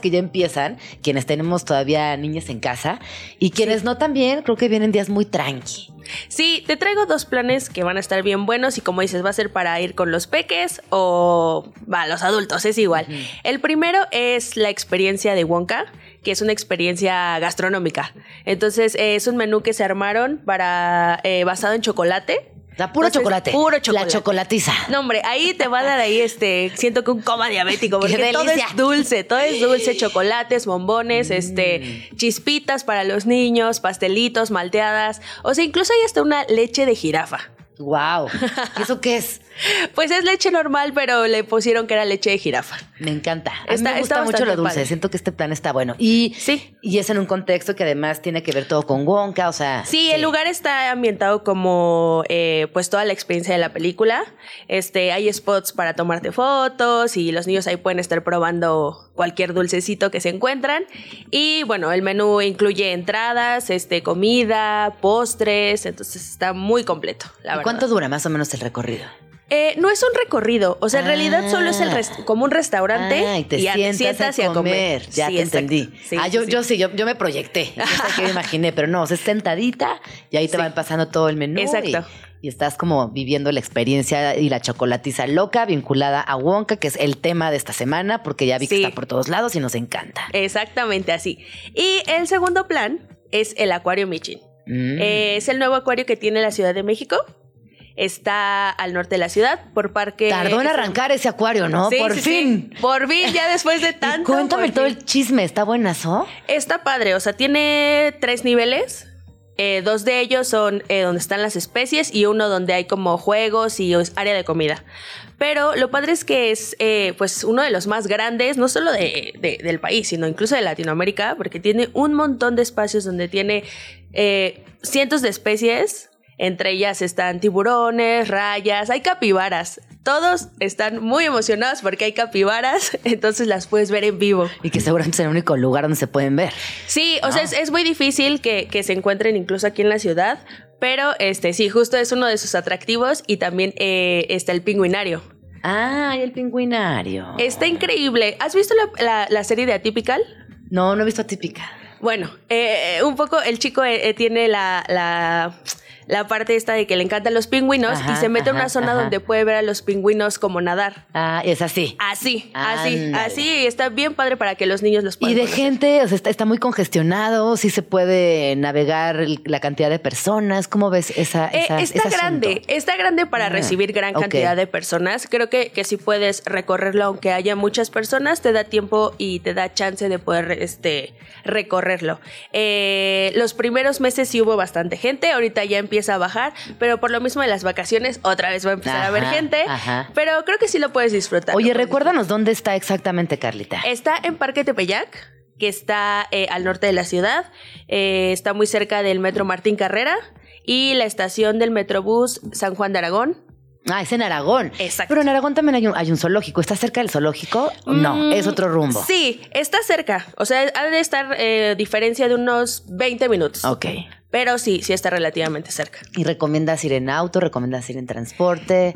que ya empiezan, quienes tenemos todavía niñas en casa y quienes no también, creo que vienen días muy tranqui. Sí, te traigo dos planes que van a estar bien buenos y como dices, va a ser para ir con los peques o va, los adultos, es igual. El primero es la experiencia de Wonka, que es una experiencia gastronómica. Entonces, eh, es un menú que se armaron para eh, basado en chocolate. La puro Entonces, chocolate. Puro chocolate. La chocolatiza. No, hombre, ahí te va a dar ahí este, siento que un coma diabético, ¡Qué porque todo es dulce, todo es dulce, chocolates, bombones, este, chispitas para los niños, pastelitos, malteadas, o sea, incluso hay hasta una leche de jirafa. Wow. ¿Y eso qué es? Pues es leche normal, pero le pusieron que era leche de jirafa. Me encanta. A mí Está- me gusta mucho lo dulce. padre. Siento que este plan está bueno. Y, Sí. y es en un contexto que además tiene que ver todo con Wonka, o sea. Sí, el lugar está ambientado como eh, pues toda la experiencia de la película. Este, hay spots para tomarte fotos y los niños ahí pueden estar probando cualquier dulcecito que se encuentran. Y bueno, el menú incluye entradas, este, comida, postres, entonces está muy completo, la ¿Y verdad. Cuánto dura más o menos el recorrido? Eh, no es un recorrido, o sea, en realidad solo es el rest- como un restaurante Ah, y te ya sientas, a comer. Ya Sí, te entendí. Sí, ah, yo, sí. yo sí, yo, yo me proyecté. Yo sé que me imaginé, pero no, o sea, es sentadita y ahí te van pasando todo el menú. y- Exacto. Y, estás como viviendo la experiencia y la chocolatiza loca vinculada a Wonka, que es el tema de esta semana, porque ya vi que está por todos lados y nos encanta. Exactamente así. Y el segundo plan es el Acuario Michin. Mm. Eh, es el nuevo acuario que tiene la Ciudad de México. Está al norte de la ciudad, por parque. Tardó en arrancar ese acuario, ¿no? Sí, por sí, sí. fin. Por fin, ya después de Y tanto. cuéntame todo fin. el chisme, ¿está buenazo? Está padre, o sea, tiene tres niveles. Eh, dos de ellos son eh, donde están las especies y uno donde hay como juegos y área de comida. Pero lo padre es que es eh, pues uno de los más grandes, no solo de, de- del país, sino incluso de Latinoamérica, porque tiene un montón de espacios donde tiene cientos de especies. Entre ellas están tiburones, rayas, hay capibaras. Todos están muy emocionados porque hay capibaras, entonces las puedes ver en vivo. Y que seguramente es el único lugar donde se pueden ver. Sí, o sea, es, es muy difícil que, que se encuentren incluso aquí en la ciudad, pero este sí, justo es uno de sus atractivos y también eh, está el pingüinario. Ah, y el pingüinario. Está increíble. ¿Has visto la, la- la serie de Atypical? No, no he visto típica. Bueno, eh, un poco el chico eh, eh, tiene la, la, la parte esta de que le encantan los pingüinos Ajá, y se mete ajá, una zona ajá. donde puede ver a los pingüinos como nadar. Ah, es así. Así, así, Ándale. así. y Está bien padre para que los niños los Y puedan de conocer. gente, o sea, está, está muy congestionado, sí se puede navegar la cantidad de personas. ¿Cómo ves esa, Eh, está ese asunto? grande, está grande para Ah, recibir gran cantidad de personas. Creo que, que si puedes recorrerlo, aunque haya muchas personas, te da tiempo y te da chance de poder este, recorrerlo. Eh, los primeros meses sí hubo bastante gente, ahorita ya empieza empieza a bajar, pero por lo mismo de las vacaciones otra vez va a empezar a haber gente, ajá. pero creo que sí lo puedes disfrutar. Oye, recuérdanos dónde está exactamente, Carlita. Está en Parque Tepeyac, que está eh, al norte de la ciudad. Eh, está muy cerca del Metro Martín Carrera y la estación del Metrobús San Juan de Aragón. Ah, es en Aragón. Exacto. Pero en Aragón también hay un, hay un zoológico. ¿Está cerca del zoológico? No, Mm, es otro rumbo. Sí, está cerca. O sea, ha de estar eh, diferencia de unos 20 minutos. Ok. Pero sí, sí está relativamente cerca. ¿Y recomiendas ir en auto? ¿Recomiendas ir en transporte?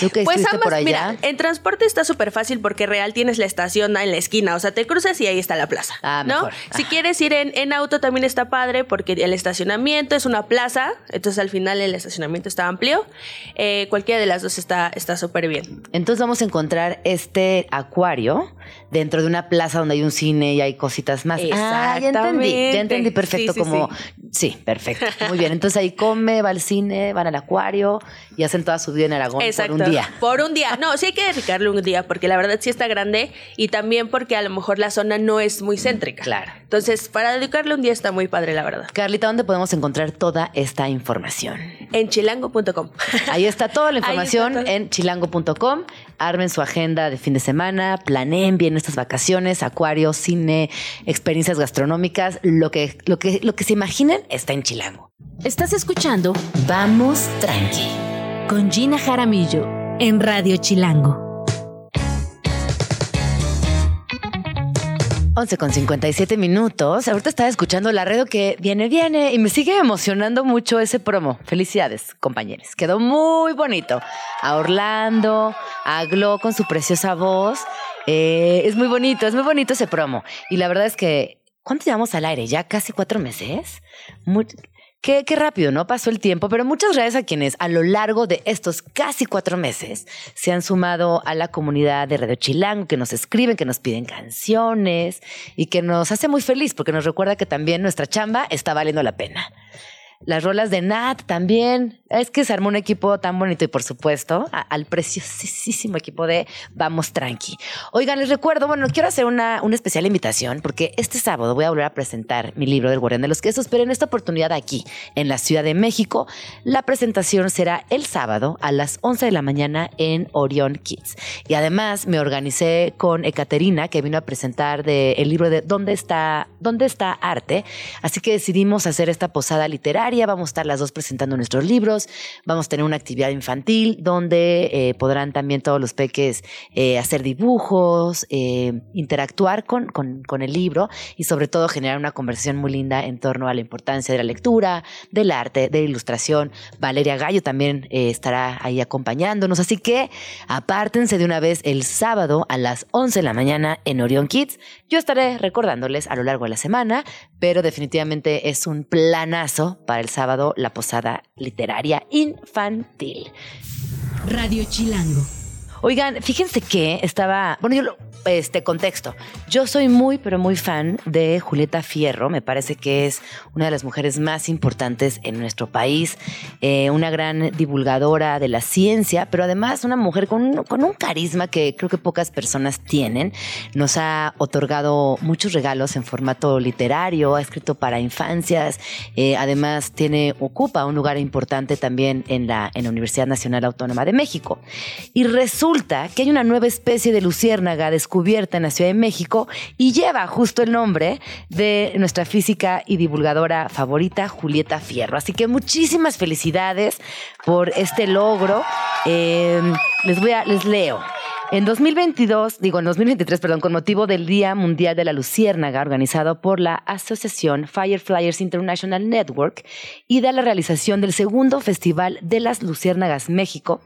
¿Tú que Pues ambas, por allá? mira, en transporte está súper fácil porque real tienes la estación en la esquina, o sea, te cruzas y ahí está la plaza, Ah, ¿no? mejor. Si quieres ir en, en auto también está padre porque el estacionamiento es una plaza, entonces al final el estacionamiento está amplio. Eh, cualquiera de las dos está está súper bien. Entonces vamos a encontrar este acuario dentro de una plaza donde hay un cine y hay cositas más. Ah, ya entendí, ya Exactamente. entendí perfecto Sí, sí, como... Sí, perfecto. Muy bien, entonces ahí come, va al cine, van al acuario y hacen toda su vida en Aragón Exacto. por un día. Por un día. No, sí hay que dedicarle un día porque la verdad sí está grande y también porque a lo mejor la zona no es muy céntrica. Claro. Entonces, para dedicarle un día está muy padre, la verdad. Carlita, ¿dónde podemos encontrar toda esta información? En chilango.com. Ahí está toda la información en chilango.com. Armen su agenda de fin de semana, planeen bien estas vacaciones, acuario, cine, experiencias gastronómicas, lo que, lo que, lo que se imaginen está en Chilango. Estás escuchando Vamos Tranqui con Gina Jaramillo en Radio Chilango. 11 con 57 minutos. Ahorita estaba escuchando la radio que viene, viene y me sigue emocionando mucho ese promo. Felicidades, compañeros. Quedó muy bonito. A Orlando, a Glo con su preciosa voz. Eh, es muy bonito, es muy bonito ese promo. Y la verdad es que, ¿cuánto llevamos al aire? ¿Ya casi cuatro meses? Muy- Qué, rápido, ¿no? Pasó el tiempo, pero muchas gracias a quienes a lo largo de estos casi cuatro meses se han sumado a la comunidad de Radio Chilango, que nos escriben, que nos piden canciones y que nos hace muy feliz porque nos recuerda que también nuestra chamba está valiendo la pena. Las rolas de Nat también. Es que se armó un equipo tan bonito y por supuesto al preciosísimo equipo de Vamos Tranqui. Oigan, les recuerdo, bueno, quiero hacer una, una especial invitación porque este sábado voy a volver a presentar mi libro del Guardián de los Quesos, pero en esta oportunidad aquí, en la Ciudad de México, la presentación será el sábado a las 11 de la mañana en Orion Kids. Y además me organicé con Ekaterina, que vino a presentar de el libro de ¿Dónde está, ¿Dónde está arte? Así que decidimos hacer esta posada literaria. Vamos a estar las dos presentando nuestros libros. Vamos a tener una actividad infantil donde eh, podrán también todos los peques eh, hacer dibujos, eh, interactuar con, con, con el libro y sobre todo generar una conversación muy linda en torno a la importancia de la lectura, del arte, de la ilustración. Valeria Gallo también estará ahí acompañándonos. Así que apártense de una vez el sábado a las 11 de la mañana en Orion Kids. Yo estaré recordándoles a lo largo de la semana, pero definitivamente es un planazo para el sábado la posada literaria infantil. Radio Chilango. Oigan, fíjense que estaba, bueno, yo lo, este contexto. Yo soy muy, pero muy fan de Julieta Fierro. Me parece que es una de las mujeres más importantes en nuestro país, eh, una gran divulgadora de la ciencia, pero además una mujer con con un carisma que creo que pocas personas tienen. Nos ha otorgado muchos regalos en formato literario, ha escrito para infancias, eh, además tiene, ocupa un lugar importante también en la, en la Universidad Nacional Autónoma de México. Y resulta que hay una nueva especie de luciérnaga descubierta en la Ciudad de México y lleva justo el nombre de nuestra física y divulgadora favorita, Julieta Fierro. Así que muchísimas felicidades por este logro. Eh, les voy a, les leo. En 2022, digo en 2023, perdón, con motivo del Día Mundial de la Luciérnaga, organizado por la Asociación Fireflyers International Network y de la realización del segundo Festival de las Luciérnagas México,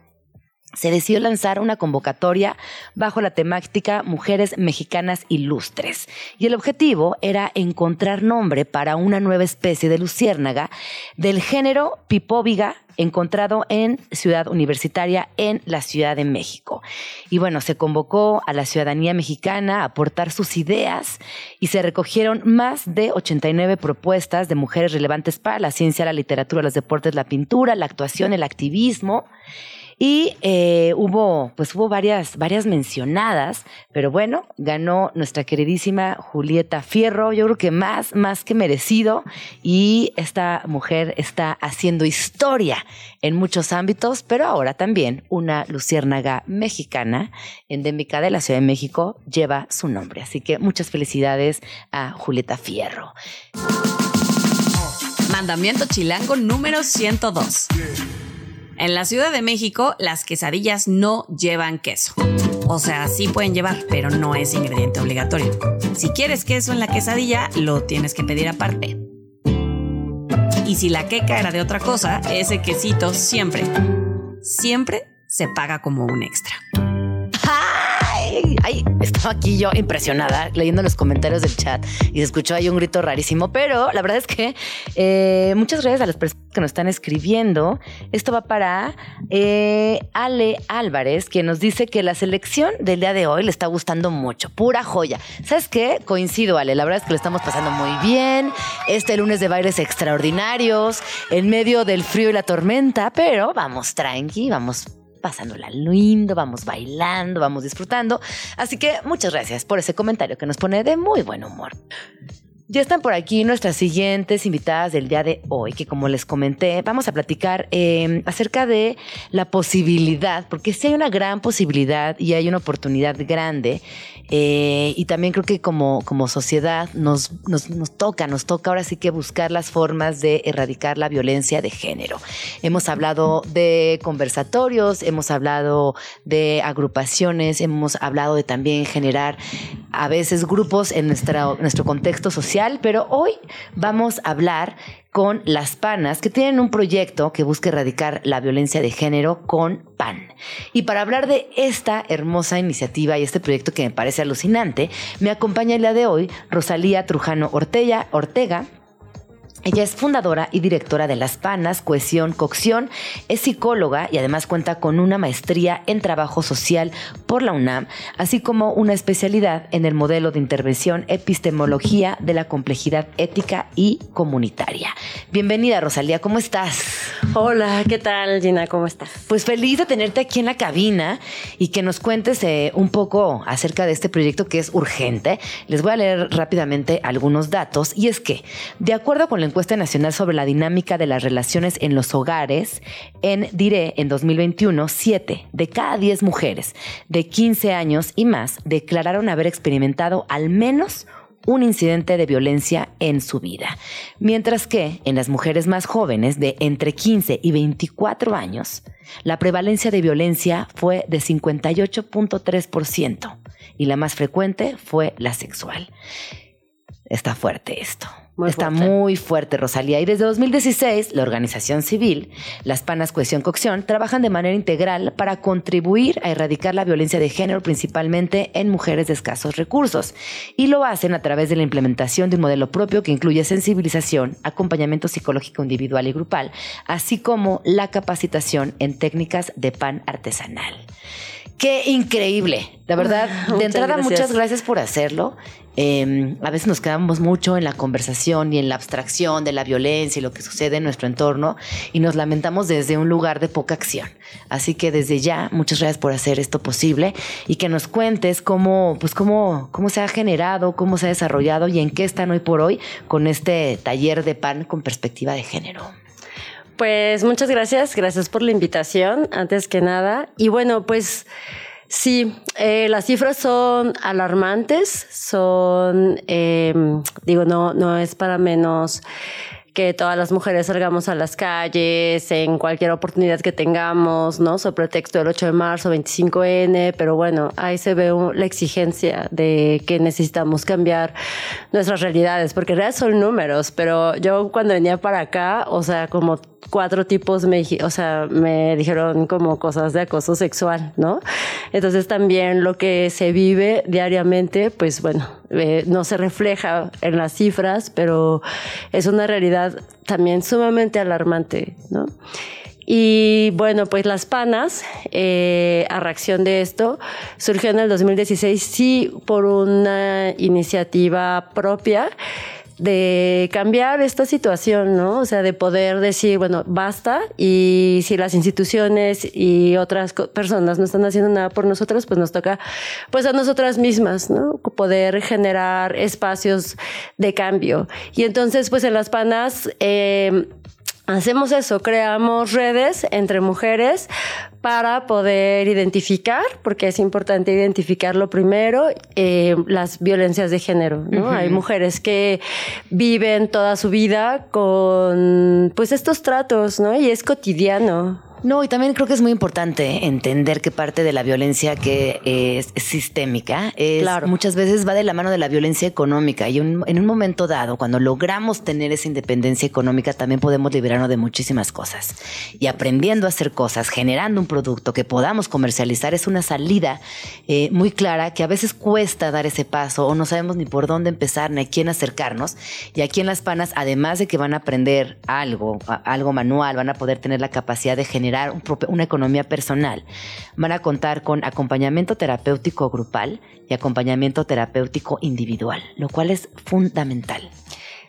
se decidió lanzar una convocatoria bajo la temática Mujeres Mexicanas Ilustres. Y el objetivo era encontrar nombre para una nueva especie de luciérnaga del género Pipóviga encontrado en Ciudad Universitaria en la Ciudad de México. Y bueno, se convocó a la ciudadanía mexicana a aportar sus ideas y se recogieron más de 89 propuestas de mujeres relevantes para la ciencia, la literatura, los deportes, la pintura, la actuación, el activismo. Y eh, hubo, pues hubo varias, varias mencionadas, pero bueno, ganó nuestra queridísima Julieta Fierro, yo creo que más, más que merecido. Y esta mujer está haciendo historia en muchos ámbitos, pero ahora también una luciérnaga mexicana endémica de la Ciudad de México lleva su nombre. Así que muchas felicidades a Julieta Fierro. Mandamiento chilango número 102. En la Ciudad de México, las quesadillas no llevan queso. O sea, sí pueden llevar, pero no es ingrediente obligatorio. Si quieres queso en la quesadilla, lo tienes que pedir aparte. Y si la queca era de otra cosa, ese quesito siempre, siempre se paga como un extra. Ay, estaba aquí yo impresionada leyendo los comentarios del chat y se escuchó ahí un grito rarísimo, pero la verdad es que eh, muchas gracias a las personas que nos están escribiendo. Esto va para eh, Ale Álvarez, que nos dice que la selección del día de hoy le está gustando mucho, pura joya. ¿Sabes qué? Coincido, Ale, la verdad es que lo estamos pasando muy bien. Este lunes de bailes extraordinarios, en medio del frío y la tormenta, pero vamos tranqui, vamos pasándola lindo, vamos bailando, vamos disfrutando. Así que muchas gracias por ese comentario que nos pone de muy buen humor. Ya están por aquí nuestras siguientes invitadas del día de hoy, que como les comenté, vamos a platicar eh, acerca de la posibilidad, porque sí hay una gran posibilidad y hay una oportunidad grande eh, y también creo que como, como sociedad nos, nos, nos, toca, nos toca ahora sí que buscar las formas de erradicar la violencia de género. Hemos hablado de conversatorios, hemos hablado de agrupaciones, hemos hablado de también generar a veces grupos en nuestra, nuestro contexto social, pero hoy vamos a hablar con Las Panas, que tienen un proyecto que busca erradicar la violencia de género con PAN. Y para hablar de esta hermosa iniciativa y este proyecto que me parece alucinante, me acompaña el día de hoy Rosalía Trujano Ortega, Ortega ella es fundadora y directora de Las Panas, Cohesión, Cocción, es psicóloga y además cuenta con una maestría en trabajo social por la UNAM, así como una especialidad en el modelo de intervención epistemología de la complejidad ética y comunitaria. Bienvenida, Rosalía, ¿cómo estás? Hola, ¿qué tal, Gina? ¿Cómo estás? Pues feliz de tenerte aquí en la cabina y que nos cuentes eh, un poco acerca de este proyecto que es urgente. Les voy a leer rápidamente algunos datos y es que, de acuerdo con la encuesta nacional sobre la dinámica de las relaciones en los hogares, en DIRE en 2021, 7 de cada 10 mujeres de 15 años y más declararon haber experimentado al menos un incidente de violencia en su vida. Mientras que en las mujeres más jóvenes de entre 15 y 24 años, la prevalencia de violencia fue de 58.3% y la más frecuente fue la sexual. Está fuerte esto. Está muy fuerte, Rosalía. Y desde 2016, la organización civil, las Panas Cohesión Cocción, trabajan de manera integral para contribuir a erradicar la violencia de género, principalmente en mujeres de escasos recursos. Y lo hacen a través de la implementación de un modelo propio que incluye sensibilización, acompañamiento psicológico individual y grupal, así como la capacitación en técnicas de pan artesanal. Qué increíble. La verdad, de entrada, muchas gracias por hacerlo. Em, a veces nos quedamos mucho en la conversación y en la abstracción de la violencia y lo que sucede en nuestro entorno y nos lamentamos desde un lugar de poca acción. Así que desde ya, muchas gracias por hacer esto posible y que nos cuentes cómo, pues cómo, cómo se ha generado, cómo se ha desarrollado y en qué están hoy por hoy con este taller de pan con perspectiva de género. Pues muchas gracias, gracias por la invitación, antes que nada. Y bueno, pues sí, eh, las cifras son alarmantes, son, eh, digo, no, no es para menos que todas las mujeres salgamos a las calles en cualquier oportunidad que tengamos, ¿no? Sobre pretexto del 8 de marzo, 25N, pero bueno, ahí se ve la exigencia de que necesitamos cambiar nuestras realidades, porque en realidad son números, pero yo cuando venía para acá, o sea, como cuatro tipos me, o sea, me dijeron como cosas de acoso sexual, ¿no? Entonces también lo que se vive diariamente, pues bueno, eh, no se refleja en las cifras, pero es una realidad también sumamente alarmante, ¿no? Y bueno, pues Las Panas, eh, a reacción de esto, surgió en el 2016, sí, por una iniciativa propia de cambiar esta situación, ¿no? O sea, de poder decir, bueno, basta y si las instituciones y otras personas no están haciendo nada por nosotros, pues nos toca pues a nosotras mismas, ¿no? Poder generar espacios de cambio. Y entonces, pues en las panas... Eh, hacemos eso, creamos redes entre mujeres para poder identificar, porque es importante identificarlo primero, eh, las violencias de género. ¿no? Hay mujeres que viven toda su vida con pues estos tratos, ¿no? Y es cotidiano. No, y también creo que es muy importante entender que parte de la violencia que es sistémica es muchas veces va de la mano de la violencia económica y en un momento dado, cuando logramos tener esa independencia económica, también podemos liberarnos de muchísimas cosas. Y aprendiendo a hacer cosas, generando un producto que podamos comercializar, es una salida eh, muy clara que a veces cuesta dar ese paso o no sabemos ni por dónde empezar ni a quién acercarnos. Y aquí en Las Panas, además de que van a aprender algo, algo manual, van a poder tener la capacidad de generar una economía personal. Van a contar con acompañamiento terapéutico grupal y acompañamiento terapéutico individual, lo cual es fundamental.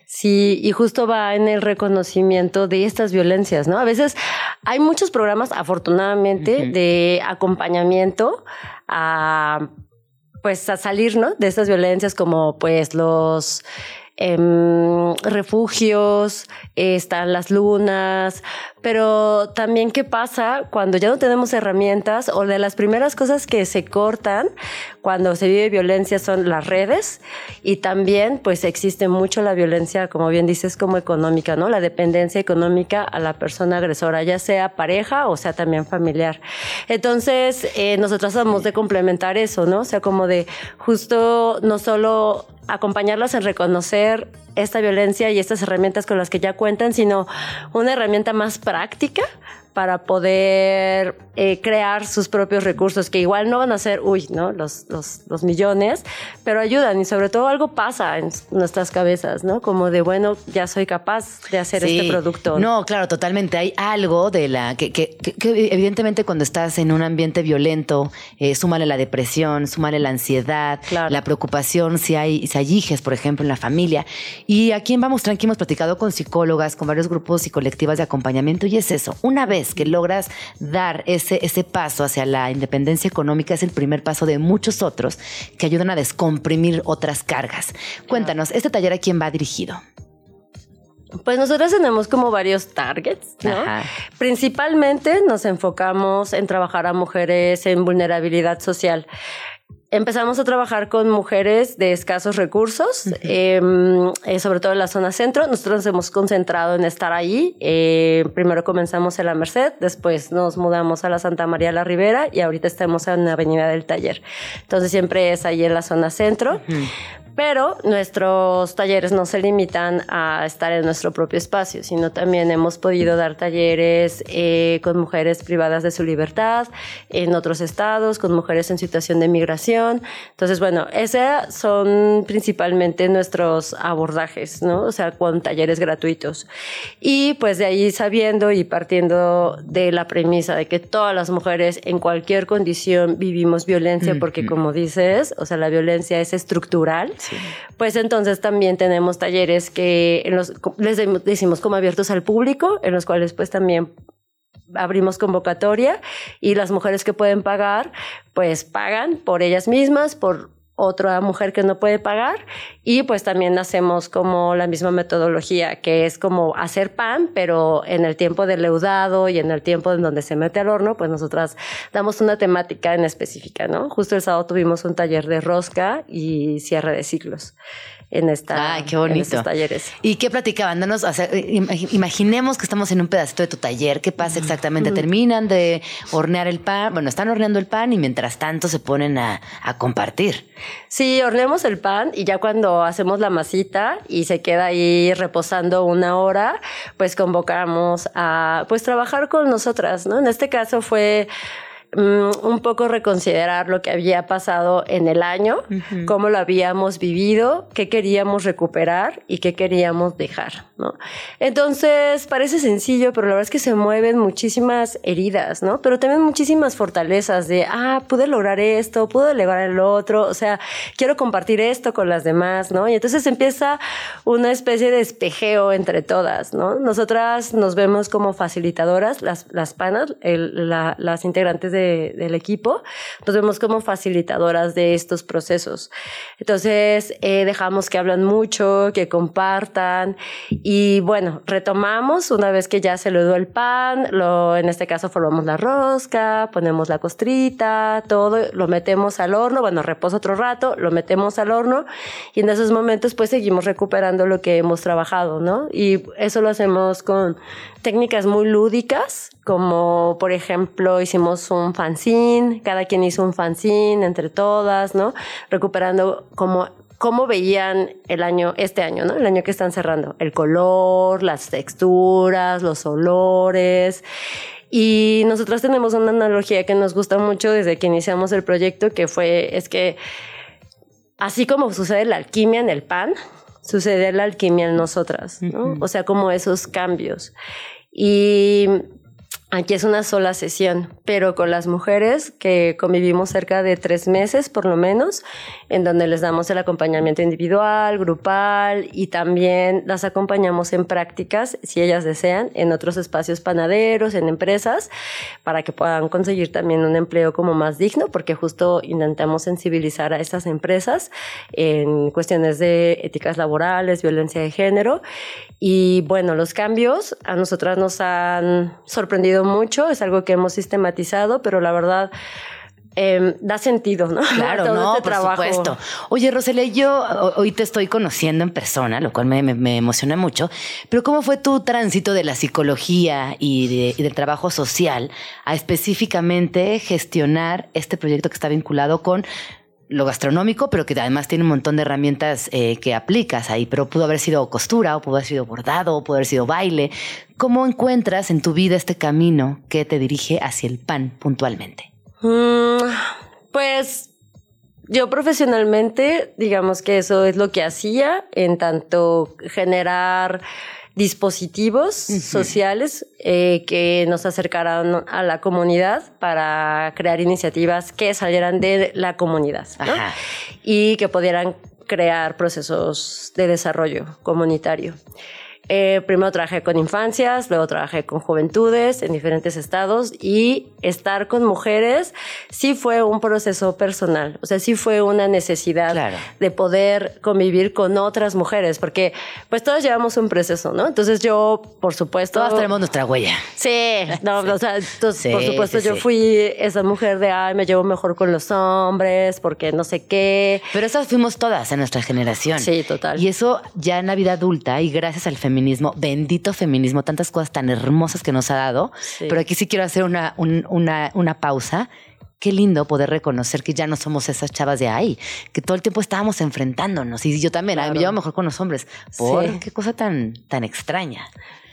Sí, y justo va en el reconocimiento de estas violencias, ¿no? A veces hay muchos programas, afortunadamente, de acompañamiento a pues a salir, ¿no? De estas violencias como pues los em, refugios, están las lunas, pero también qué pasa cuando ya no tenemos herramientas o de las primeras cosas que se cortan cuando se vive violencia son las redes y también pues existe mucho la violencia, como bien dices, como económica, ¿no? La dependencia económica a la persona agresora, ya sea pareja o sea también familiar. Entonces, eh, nosotros vamos de complementar eso, ¿no? O sea, como de justo no solo acompañarlas en reconocer esta violencia y estas herramientas con las que ya cuentan, sino una herramienta más práctica para poder eh, crear sus propios recursos, que igual no van a ser, uy, ¿no? Los, los, los, millones, pero ayudan y sobre todo algo pasa en nuestras cabezas, ¿no? Como de, bueno, ya soy capaz de hacer este producto. No, claro, totalmente. Hay algo de la que, que, que, evidentemente cuando estás en un ambiente violento, eh, súmale la depresión, súmale la ansiedad, la preocupación, si hay, si hay hijes, por ejemplo, en la familia. Y aquí en Vamos Tranqui hemos platicado con psicólogas, con varios grupos y colectivas de acompañamiento y es eso. Una vez que logras dar ese, ese paso hacia la independencia económica, es el primer paso de muchos otros que ayudan a descomprimir otras cargas. Cuéntanos, ¿este taller a quién va dirigido? Pues nosotros tenemos como varios targets, ¿no? Principalmente nos enfocamos en trabajar a mujeres en vulnerabilidad social empezamos a trabajar con mujeres de escasos recursos, em, eh, sobre todo en la zona centro. Nosotros nos hemos concentrado en estar ahí. Eh, primero comenzamos en la Merced, después nos mudamos a la Santa María la Ribera y ahorita estamos en la Avenida del Taller. Entonces siempre es ahí en la zona centro. Pero nuestros talleres no se limitan a estar en nuestro propio espacio, sino también hemos podido dar talleres eh, con mujeres privadas de su libertad en otros estados, con mujeres en situación de migración. Entonces, bueno, esos son principalmente nuestros abordajes, ¿no? O sea, con talleres gratuitos. Y pues de ahí sabiendo y partiendo de la premisa de que todas las mujeres en cualquier condición vivimos violencia, porque como dices, o sea, la violencia es estructural. Pues entonces también tenemos talleres que los, les decimos como abiertos al público, en los cuales pues también abrimos convocatoria y las mujeres que pueden pagar, pues pagan por ellas mismas, por otra mujer que no puede pagar. Y pues también hacemos como la misma metodología que es como hacer pan pero en el tiempo del leudado y en el tiempo en donde se mete al horno pues nosotras damos una temática en específica no justo el sábado tuvimos un taller de rosca y cierre de ciclos en, esta, Ay, qué bonito. en estos talleres. ¿Y qué platicaban? Danos, imaginemos que estamos en un pedacito de tu taller. ¿Qué pasa exactamente? Terminan de hornear el pan, bueno, están horneando el pan y mientras tanto se ponen a, a compartir. Sí, horneamos el pan y ya cuando hacemos la masita y se queda ahí reposando una hora, pues convocamos a pues trabajar con nosotras, ¿no? En este caso fue mm, un poco reconsiderar lo que había pasado en el año, cómo lo habíamos vivido, qué queríamos recuperar y qué queríamos dejar, ¿no? Entonces, parece sencillo, pero la verdad es que se mueven muchísimas heridas, ¿no? Pero también muchísimas fortalezas de, ah, pude lograr esto, pude lograr el otro, o sea, quiero compartir esto con las demás, ¿no? Y entonces empieza una especie de espejeo entre todas, ¿no? Nosotras nos vemos como facilitadoras, las, las panas, las integrantes del equipo, nos vemos como facilitadoras de estos procesos. Entonces, eh, dejamos que hablan mucho, que compartan y bueno, retomamos una vez que ya se dio el pan, lo, en este caso formamos la rosca, ponemos la costrita, todo, lo metemos al horno, bueno, reposa otro rato, lo metemos al horno y en esos momentos pues seguimos recuperando lo que hemos trabajado, ¿no? Y eso lo hacemos con técnicas muy lúdicas, como por ejemplo hicimos un fanzine, cada quien hizo un fanzine entre todas, ¿no? Recuperando como cómo veían el año, este año, ¿no? El año que están cerrando. El color, las texturas, los olores. Y nosotros tenemos una analogía que nos gusta mucho desde que iniciamos el proyecto, que fue, es que así como sucede la alquimia en el pan, sucede la alquimia en nosotras, ¿no? O sea, como esos cambios. Y Aquí es una sola sesión, pero con las mujeres que convivimos cerca de tres meses por lo menos, en donde les damos el acompañamiento individual, grupal y también las acompañamos en prácticas, si ellas desean, en otros espacios panaderos, en empresas, para que puedan conseguir también un empleo como más digno, porque justo intentamos sensibilizar a estas empresas en cuestiones de éticas laborales, violencia de género. Y bueno, los cambios a nosotras nos han sorprendido mucho, es algo que hemos sistematizado, pero la verdad... Em, da sentido, ¿no? Claro, no, este por supuesto. Oye, Roselia, yo hoy te estoy conociendo en persona, lo cual me, emociona mucho, pero ¿cómo fue tu tránsito de la psicología y, del trabajo social a específicamente gestionar este proyecto que está vinculado con lo gastronómico, pero que además tiene un montón de herramientas eh, que aplicas ahí, pero pudo haber sido costura, o pudo haber sido bordado, o pudo haber sido baile. ¿Cómo encuentras en tu vida este camino que te dirige hacia el pan puntualmente? Mm, pues yo profesionalmente, digamos que eso es lo que hacía, en tanto generar dispositivos sociales eh, que nos acercaran a la comunidad para crear iniciativas que salieran de la comunidad y que pudieran crear procesos de desarrollo comunitario. Eh, primero trabajé con infancias, luego trabajé con juventudes en diferentes estados y estar con mujeres sí fue un proceso personal, o sea, sí fue una necesidad de poder convivir con otras mujeres, porque pues todas llevamos un proceso, ¿no? Entonces yo, por supuesto... Todas tenemos nuestra huella. Sí, no, o sea, por supuesto yo fui esa mujer de, ay, me llevo mejor con los hombres, porque no sé qué. Pero esas fuimos todas en nuestra generación. Sí, total. Y eso ya en la vida adulta y gracias al feminismo feminismo, bendito feminismo, tantas cosas tan hermosas que nos ha dado. Pero aquí sí quiero hacer una, una, una pausa qué lindo poder reconocer que ya no somos esas chavas de ahí, que todo el tiempo estábamos enfrentándonos. Y yo también, me llevo mejor con los hombres. ¿Por qué cosa tan, tan extraña?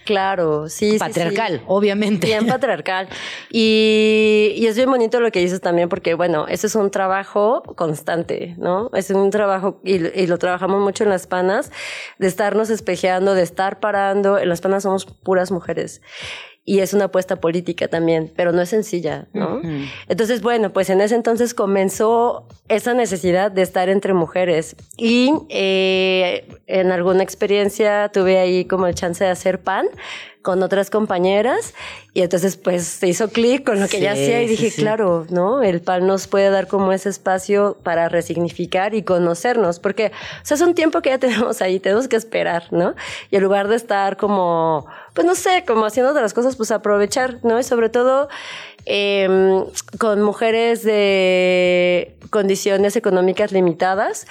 Claro, sí. Patriarcal, obviamente. Bien patriarcal. Y, y, es bien bonito lo que dices también, porque bueno, ese es un trabajo constante, ¿no? Es un trabajo, y, y, lo trabajamos mucho en las panas, de estarnos espejeando, de estar parando. En las panas somos puras mujeres y es una apuesta política también, pero no es sencilla, ¿no? Entonces, bueno, pues en ese entonces comenzó esa necesidad de estar entre mujeres y eh, en alguna experiencia tuve ahí como el chance de hacer pan con otras compañeras y entonces pues se hizo clic con lo que ella hacía y dije, claro, ¿no? El pan nos puede dar como ese espacio para resignificar y conocernos, porque o sea, es un tiempo que ya tenemos ahí, tenemos que esperar, ¿no? Y en lugar de estar como, pues no sé, como haciendo otras cosas, pues aprovechar, ¿no? Y sobre todo em, con mujeres de condiciones económicas limitadas,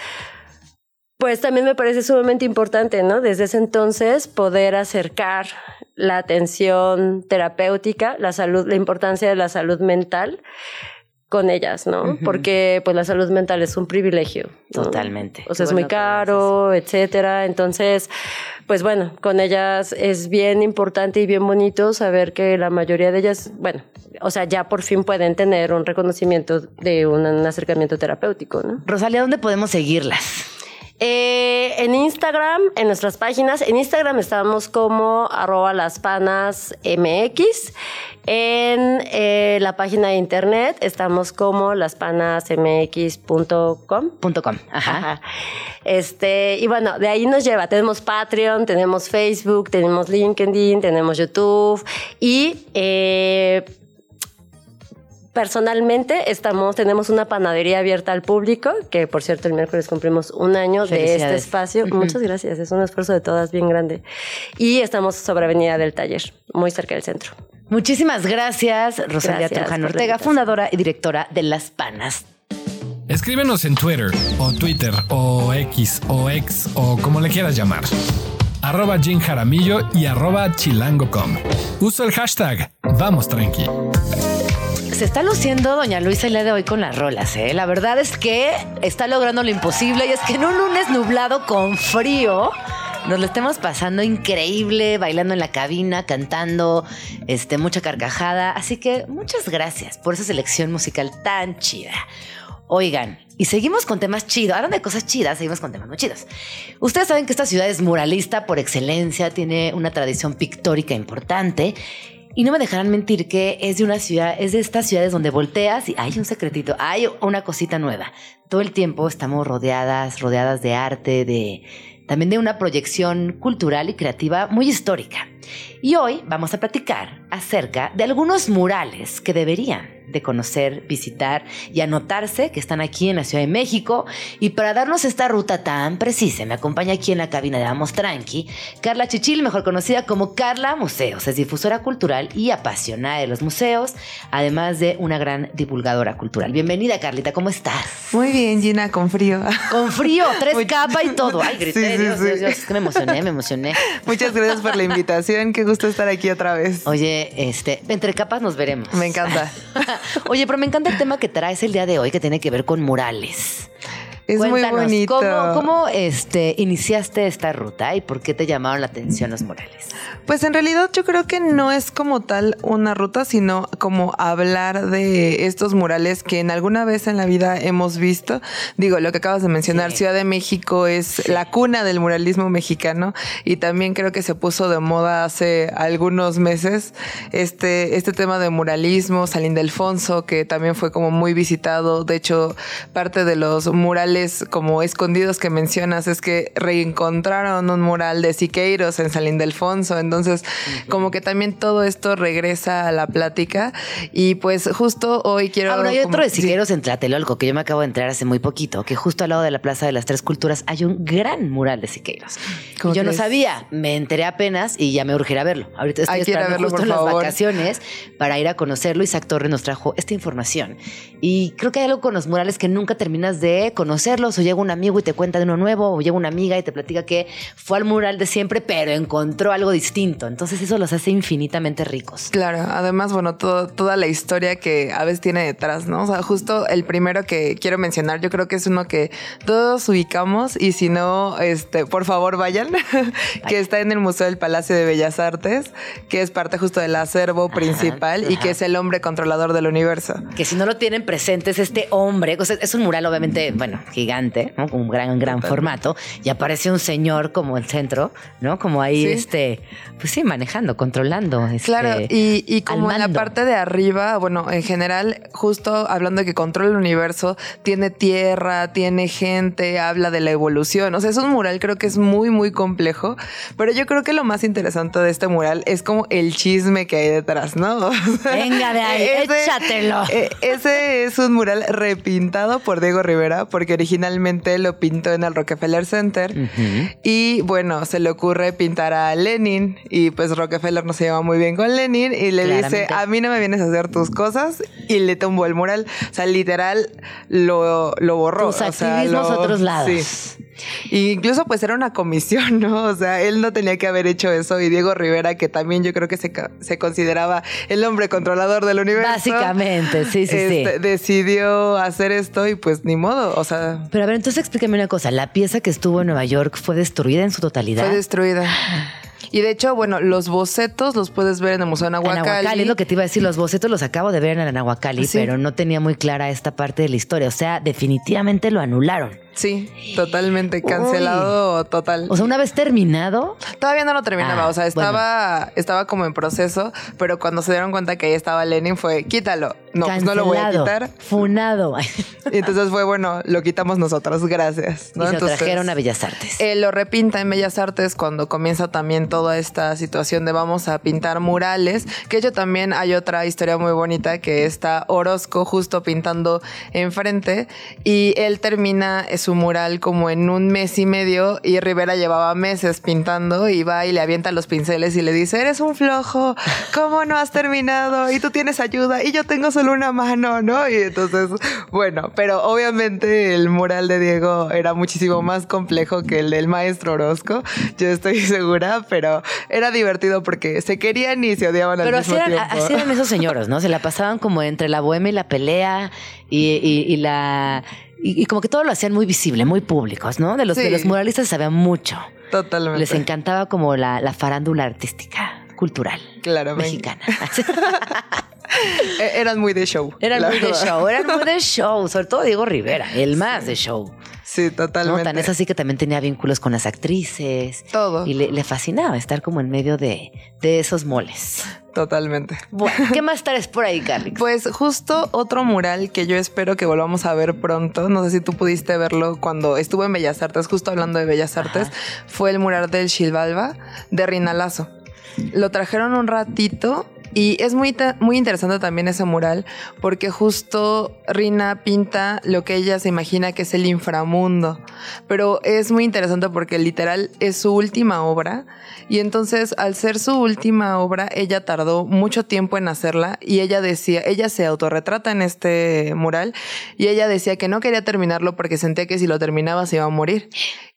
pues también me parece sumamente importante, ¿no? Desde ese entonces poder acercar la atención terapéutica, la salud, la importancia de la salud mental con ellas, ¿no? Porque pues la salud mental es un privilegio. Totalmente. O sea, es muy caro, etcétera. Entonces, pues bueno, con ellas es bien importante y bien bonito saber que la mayoría de ellas, bueno, o sea, ya por fin pueden tener un reconocimiento de un, un acercamiento terapéutico, ¿no? Rosalia, ¿dónde podemos seguirlas? Eh, en Instagram, en nuestras páginas, en Instagram estamos como arroba las panas MX. En eh, la página de internet estamos como laspanasmx.com. .com, ajá. Este, y bueno, de ahí nos lleva. Tenemos Patreon, tenemos Facebook, tenemos LinkedIn, tenemos YouTube y eh, personalmente estamos, tenemos una panadería abierta al público, que por cierto el miércoles cumplimos un año de este espacio. Muchas gracias, es un esfuerzo de todas bien grande. Y estamos sobre Avenida del Taller, muy cerca del centro. Muchísimas gracias, Rosalia Gracias Trujano Ortega, fundadora y directora de Las Panas. Escríbenos en Twitter o Twitter o X o X o como le quieras llamar. Arroba Jim Jaramillo y arroba chilango.com. Uso el hashtag Vamos Tranqui. Se está luciendo Doña Luisa el día de hoy con las rolas, ¿eh? La verdad es que está logrando lo imposible y es que en un lunes nublado con frío nos lo estemos pasando increíble, bailando en la cabina, cantando, este, mucha carcajada. Así que muchas gracias por esa selección musical tan chida. Oigan, y seguimos con temas chidos. Hablando de cosas chidas, seguimos con temas muy chidos. Ustedes saben que esta ciudad es muralista por excelencia, tiene una tradición pictórica importante. Y no me dejarán mentir que es de una ciudad, es de estas ciudades donde volteas y hay un secretito, hay una cosita nueva. Todo el tiempo estamos rodeadas, rodeadas de arte, de también de una proyección cultural y creativa muy histórica. Y hoy vamos a platicar acerca de algunos murales que deberían de conocer, visitar y anotarse que están aquí en la Ciudad de México. Y para darnos esta ruta tan precisa, me acompaña aquí en la cabina de Vamos Tranqui, Carla Chichil, mejor conocida como Carla Museos. Es difusora cultural y apasionada de los museos, además de una gran divulgadora cultural. Bienvenida, Carlita, ¿cómo estás? Muy bien, Gina, con frío. Con frío, tres Muy- capas y todo. Ay, grité, Sí, sí, Dios, sí. Dios, Dios, es que me emocioné, me emocioné. Muchas gracias por la invitación. Qué gusto estar aquí otra vez. Oye, este, entre capas nos veremos. Me encanta. Oye, pero me encanta el tema que traes el día de hoy que tiene que ver con murales. Es muy bonito. ¿Cómo, cómo, este, iniciaste esta ruta y por qué te llamaron la atención los murales? Pues en realidad yo creo que no es como tal una ruta, sino como hablar de estos murales que en alguna vez en la vida hemos visto. Digo, lo que acabas de mencionar, Ciudad de México es la cuna del muralismo mexicano y también creo que se puso de moda hace algunos meses este, este tema de muralismo, San Ildefonso, que también fue como muy visitado. De hecho, parte de los murales como escondidos que mencionas es que reencontraron un mural de Siqueiros en San Ildefonso. Entonces, como que también todo esto regresa a la plática. Y pues justo hoy quiero... Ah, bueno, hay como- otro de sí. Siqueiros en Tlatelolco que yo me acabo de entrar hace muy poquito, que justo al lado de la Plaza de las Tres Culturas hay un gran mural de Siqueiros. ¿Cómo Y yo no crees? sabía, me enteré apenas y ya me urgirá verlo. Ahorita estoy Hay que ir a esperando verlo, justo en las vacaciones para ir a conocerlo. Isaac Torres nos trajo esta información. Y creo que hay algo con los murales que nunca terminas de conocerlos o llega un amigo y te cuenta de uno nuevo o llega una amiga y te platica que fue al mural de siempre pero encontró algo distinto. Entonces eso los hace infinitamente ricos. Claro, además, bueno, todo- toda la historia que a veces tiene detrás, ¿no? O sea, justo el primero que quiero mencionar, yo creo que es uno que todos ubicamos y si no, este, por favor vayan, que está en el Museo del Palacio de Bellas Artes, que es parte justo del acervo principal y que es el hombre controlador del universo. que si no lo tienen presente es este hombre, o sea, es un mural obviamente, bueno, gigante, ¿no? Un gran, gran formato, y aparece un señor como el centro, ¿no? Como ahí, Sí. este, pues sí, manejando, controlando. este, Claro, y, y como en la parte de arriba, bueno, en general, justo hablando de que controla el universo, tiene tierra, tiene gente, habla de la evolución. O sea, es un mural, creo que es muy, muy complejo. Pero yo creo que lo más interesante de este mural es como el chisme que hay detrás, ¿no? O sea, Venga de ahí, échatelo. eh, ese es un mural repintado por Diego Rivera, porque originalmente lo pintó en el Rockefeller Center y bueno, se le ocurre pintar a Lenin y pues Rockefeller no se lleva muy bien con Lenin y le dice, a mí no me vienes a hacer tus cosas y le tumbó el mural. O sea, literal lo, lo borró. Tus activismos otros lados. Sí. Y incluso pues era una comisión, ¿no? O sea, él no tenía que haber hecho eso y Diego Rivera, que también yo creo que se, se consideraba el hombre controlador del universo. Básicamente, sí, sí, este, sí. Decidió hacer esto y pues ni modo, o sea... Pero a ver, entonces explícame una cosa, la pieza que estuvo en Nueva York fue destruida en su totalidad. Fue destruida. Y de hecho, bueno, los bocetos los puedes ver en el Museo Nahuacali. Nahuacali, es lo que te iba a decir, los bocetos los acabo de ver en el Sí. pero no tenía muy clara esta parte de la historia. O sea, definitivamente lo anularon. Sí, totalmente cancelado total. O sea, una vez terminado. Todavía no lo terminaba, Ah, o sea, estaba, estaba como en proceso, pero cuando se dieron cuenta que ahí estaba Lenin fue, quítalo. No, pues no lo voy a quitar. Funado. Y entonces fue, bueno, lo quitamos nosotros, gracias. Y lo Entonces, trajeron a Bellas Artes. eh, lo repinta en Bellas Artes cuando comienza también toda esta situación de vamos a pintar murales. Que hecho también hay otra historia muy bonita que está Orozco justo pintando enfrente y él termina su mural como en un mes y medio y Rivera llevaba meses pintando y va y le avienta los pinceles y le dice, eres un flojo, ¿cómo no has terminado? Y tú tienes ayuda y yo tengo solo una mano, ¿no? Y entonces, bueno, pero obviamente el mural de Diego era muchísimo más complejo que el del maestro Orozco, yo estoy segura, pero era divertido porque se querían y se odiaban Pero al mismo eran, tiempo. así eran esos señores, ¿no? Se la pasaban como entre la bohemia y la pelea y, y- y la... Y, y como que todo lo hacían muy visible, muy públicos, ¿no? De los, de Sí. los muralistas se sabía mucho. Totalmente. Les encantaba como la, la farándula artística, cultural, Claramente. mexicana. E- Eran muy de show. Eran muy de show, eran muy de show, sobre todo Diego Rivera, el más de show. Sí, ¿no? totalmente. Tan es así que también tenía vínculos con las actrices. Todo. Y le, le fascinaba estar como en medio de, de esos moles. Totalmente. Bueno, ¿qué más traes por ahí, Carly? Pues justo otro mural que yo espero que volvamos a ver pronto, no sé si tú pudiste verlo cuando estuve en Bellas Artes, justo hablando de Bellas Artes, fue el mural del Chilbalba de Rinalazo. Lo trajeron un ratito y es muy, muy interesante también ese mural porque justo Rina pinta lo que ella se imagina que es el inframundo, pero es muy interesante porque literal es su última obra y entonces al ser su última obra ella tardó mucho tiempo en hacerla y ella decía, ella se autorretrata en este mural y ella decía que no quería terminarlo porque sentía que si lo terminaba se iba a morir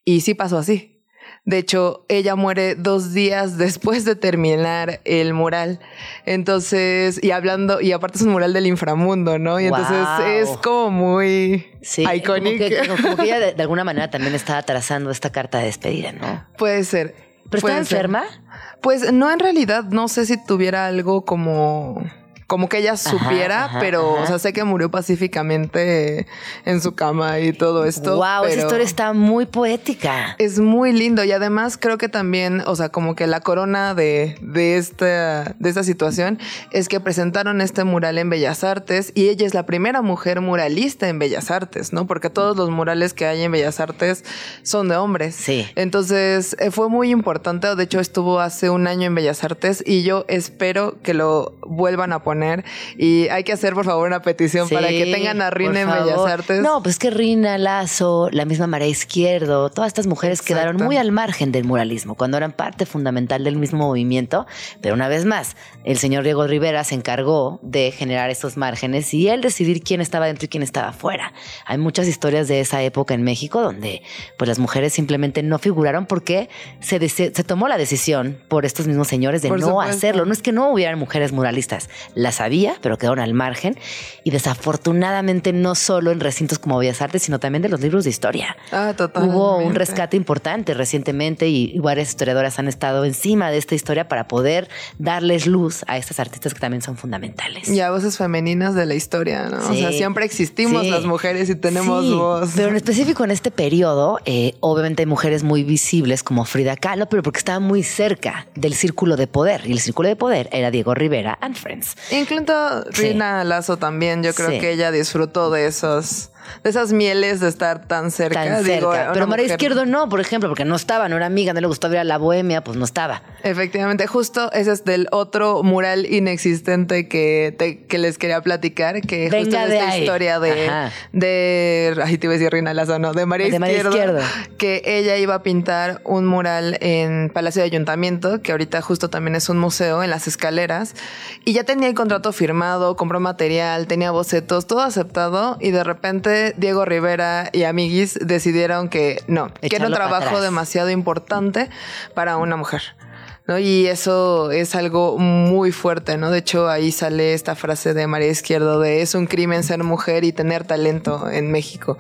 y sí pasó así. De hecho, ella muere dos días después de terminar el mural. Entonces, y hablando, y aparte es un mural del inframundo, ¿no? Y entonces es como muy Sí, icónico. Como que, como que ella de, de alguna manera también estaba trazando esta carta de despedida, ¿no? Puede ser. ¿Pero ser. enferma? Pues no, en realidad, no sé si tuviera algo como. Como que ella supiera, ajá, pero, ajá. o sea, sé que murió pacíficamente en su cama y todo esto. wow, esa historia está muy poética. Es muy lindo y además creo que también, o sea, como que la corona de, de, esta, de esta situación es que presentaron este mural en Bellas Artes y ella es la primera mujer muralista en Bellas Artes, ¿no? Porque todos los murales que hay en Bellas Artes son de hombres. Sí. Entonces eh, fue muy importante, de hecho estuvo hace un año en Bellas Artes y yo espero que lo vuelvan a poner y hay que hacer por favor una petición para que tengan a Rina en Bellas. Artes. No, pues que Rina, Lazo, la misma María Izquierdo, todas estas mujeres Exacto. quedaron muy al margen del muralismo, cuando eran parte fundamental del mismo movimiento. Pero una vez más, el señor Diego Rivera se encargó de generar esos márgenes y él decidir quién estaba dentro y quién estaba fuera. Hay muchas historias de esa época en México donde pues las mujeres simplemente no figuraron porque se, se tomó la decisión por estos mismos señores de Por no supuesto. hacerlo. No es que no hubieran mujeres muralistas, las había, pero quedaron al margen y desafortunadamente no solo en recintos como Bellas Artes, sino también de los libros de historia. Ah, totalmente. Hubo un rescate importante recientemente y varias historiadoras han estado encima de esta historia para poder darles luz a estas artistas que también son fundamentales. Y a voces femeninas de la historia, ¿no? O sea, Sí. siempre existimos Sí. las mujeres y tenemos Sí, voz. Pero en específico en este periodo, eh, obviamente hay mujeres muy visibles como Frida Kahlo, pero porque estaba muy cerca del círculo de poder. Y el círculo de poder era Diego Rivera and Friends. Incluso. Rina Lazo también, yo creo que ella disfrutó de esos de esas mieles de estar tan cerca. Tan digo, cerca. Pero María mujer- Izquierdo no, por ejemplo, porque no estaba, no era amiga, no le gustaba ir a la bohemia, pues no estaba. Efectivamente, justo ese es del otro mural inexistente que, te- que les quería platicar, que justo Venga es de esta ahí. historia de, Ajá. de, ay, te iba a decir Reina Lazo, no, de María, De María Izquierdo, Izquierdo. que ella iba a pintar un mural en Palacio de Ayuntamiento, que ahorita justo también es un museo en las escaleras, y ya tenía el contrato firmado, compró material, tenía bocetos, todo aceptado, y de repente Diego Rivera y Amiguis decidieron que no, que era un trabajo demasiado importante para una mujer. ¿no? Y eso es algo muy fuerte, ¿no? De hecho, ahí sale esta frase de María Izquierdo de es un crimen ser mujer y tener talento en México.